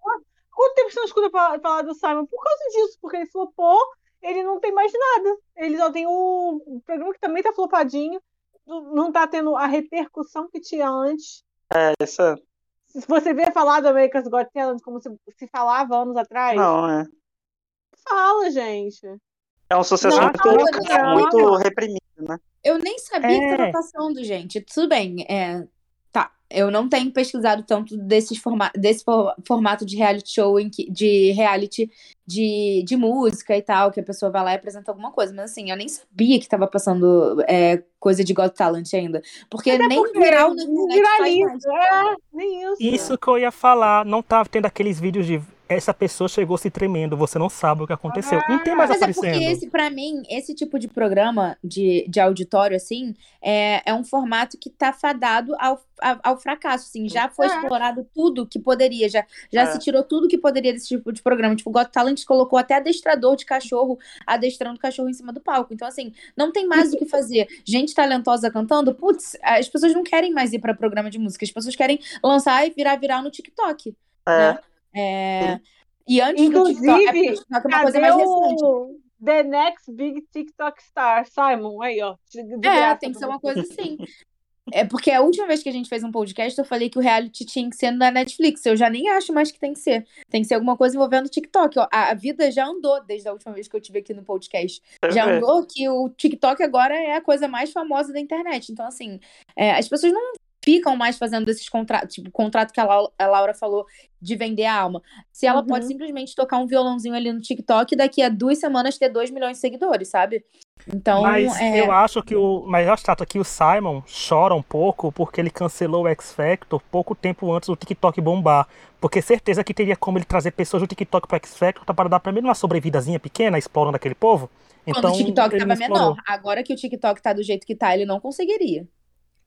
Quanto tempo você não escuta falar, do Simon? Por causa disso, porque ele flopou, ele não tem mais nada. Ele só tem o, o programa que também tá flopadinho, não não tá tendo a repercussão que tinha antes. É, isso é- Se você vê falar do America's Got Talent como se, se falava anos atrás, Não, é. fala, gente. É um sucesso Não, muito, não, não. muito reprimido, né? Eu nem sabia que É. tava passando, gente. Tudo bem, é, tá. Eu não tenho pesquisado tanto desses forma desse for- formato de reality show, em que, de reality de, de música e tal, que a pessoa vai lá e apresenta alguma coisa. Mas assim, eu nem sabia que tava passando é, coisa de Got Talent ainda. Porque nem Porque viral na não internet viraliza. É, nem isso. Isso que eu ia falar, não tá tendo aqueles vídeos de essa pessoa chegou se tremendo, você não sabe o que aconteceu. Não tem mais Mas é porque aparecendo. esse, pra mim, esse tipo de programa de, de auditório, assim, é, é um formato que tá fadado ao, ao, ao fracasso, assim. Já foi É. explorado tudo que poderia, já, já É. se tirou tudo que poderia desse tipo de programa. Tipo, o Got Talent colocou até adestrador de cachorro, adestrando cachorro em cima do palco. Então, assim, não tem mais o que fazer. Gente talentosa cantando, putz, as pessoas não querem mais ir pra programa de música, as pessoas querem lançar e virar viral no TikTok. É. né? É, E antes do TikTok, é Inclusive, TikTok é uma coisa mais recente. o The Next Big TikTok Star? Simon, aí, ó. É, tem que ser uma coisa assim. É porque a última vez que a gente fez um podcast, eu falei que o reality tinha que ser na Netflix. Eu já nem acho mais que tem que ser. Tem que ser alguma coisa envolvendo o TikTok. Ó, A, vida já andou desde a última vez que eu tive aqui no podcast. Você Já andou que o TikTok agora é a coisa mais famosa da internet. Então, assim, é, as pessoas não ficam mais fazendo esses contratos, tipo, o contrato que a Lau- a Laura falou de vender a alma. Se ela Uhum. pode simplesmente tocar um violãozinho ali no TikTok e daqui a duas semanas ter 2 milhões de seguidores, sabe? Então, Mas é... eu acho que o. Mas eu acho Tato, que o Simon chora um pouco porque ele cancelou o X Factor pouco tempo antes do TikTok bombar. Porque certeza que teria como ele trazer pessoas do TikTok pro X Factor para dar menos uma sobrevidazinha pequena, explorando aquele povo. Quando Então, o TikTok ele tava não explorou. menor. Agora que o TikTok tá do jeito que tá, ele não conseguiria.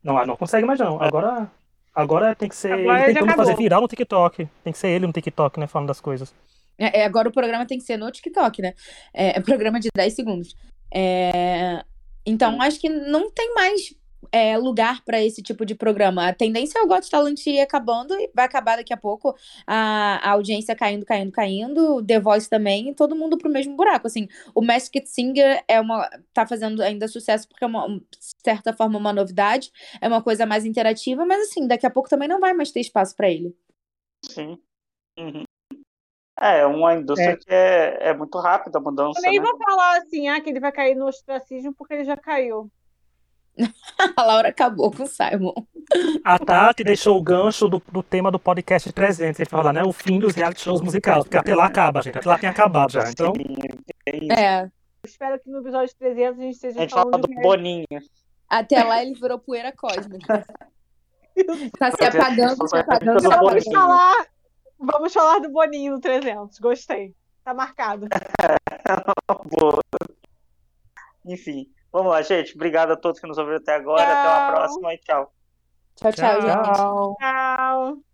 Não, não consegue mais não. Agora, agora tem que ser. Agora ele como fazer viral no TikTok. Tem que ser ele no TikTok, né? Falando das coisas. É, é, agora o programa tem que ser no TikTok, né? É, é programa de 10 segundos. É, Então, hum. acho que não tem mais é, lugar para esse tipo de programa. A tendência é o Got Talent ir acabando e vai acabar daqui a pouco a, a, audiência caindo, caindo, caindo, The Voice também, todo mundo pro mesmo buraco. Assim, o Masked Singer é uma tá fazendo ainda sucesso porque é uma de certa forma uma novidade, é uma coisa mais interativa, mas assim, daqui a pouco também não vai mais ter espaço para ele. Sim. Uhum. É, uma indústria é. que é, é muito rápida a mudança. Eu nem né? vou falar assim, ah, que ele vai cair no ostracismo porque ele já caiu. a Laura acabou com o Simon. A Tati deixou o gancho do, do tema do podcast 300. Ele fala, né? O fim dos reality shows musicais. Porque até lá acaba, gente. Até lá tem acabado já. Então. É. espero que no episódio 300 a gente esteja a gente falando do Boninho. Até lá ele virou poeira cósmica. tá se apagando, se apagando. Vamos falar, vamos falar do Boninho no 300. Gostei. Tá marcado. Boa. Enfim. Vamos lá, gente. Obrigado a todos que nos ouviram até agora. Tchau. Até a próxima e tchau. Tchau, tchau, tchau. gente. Tchau.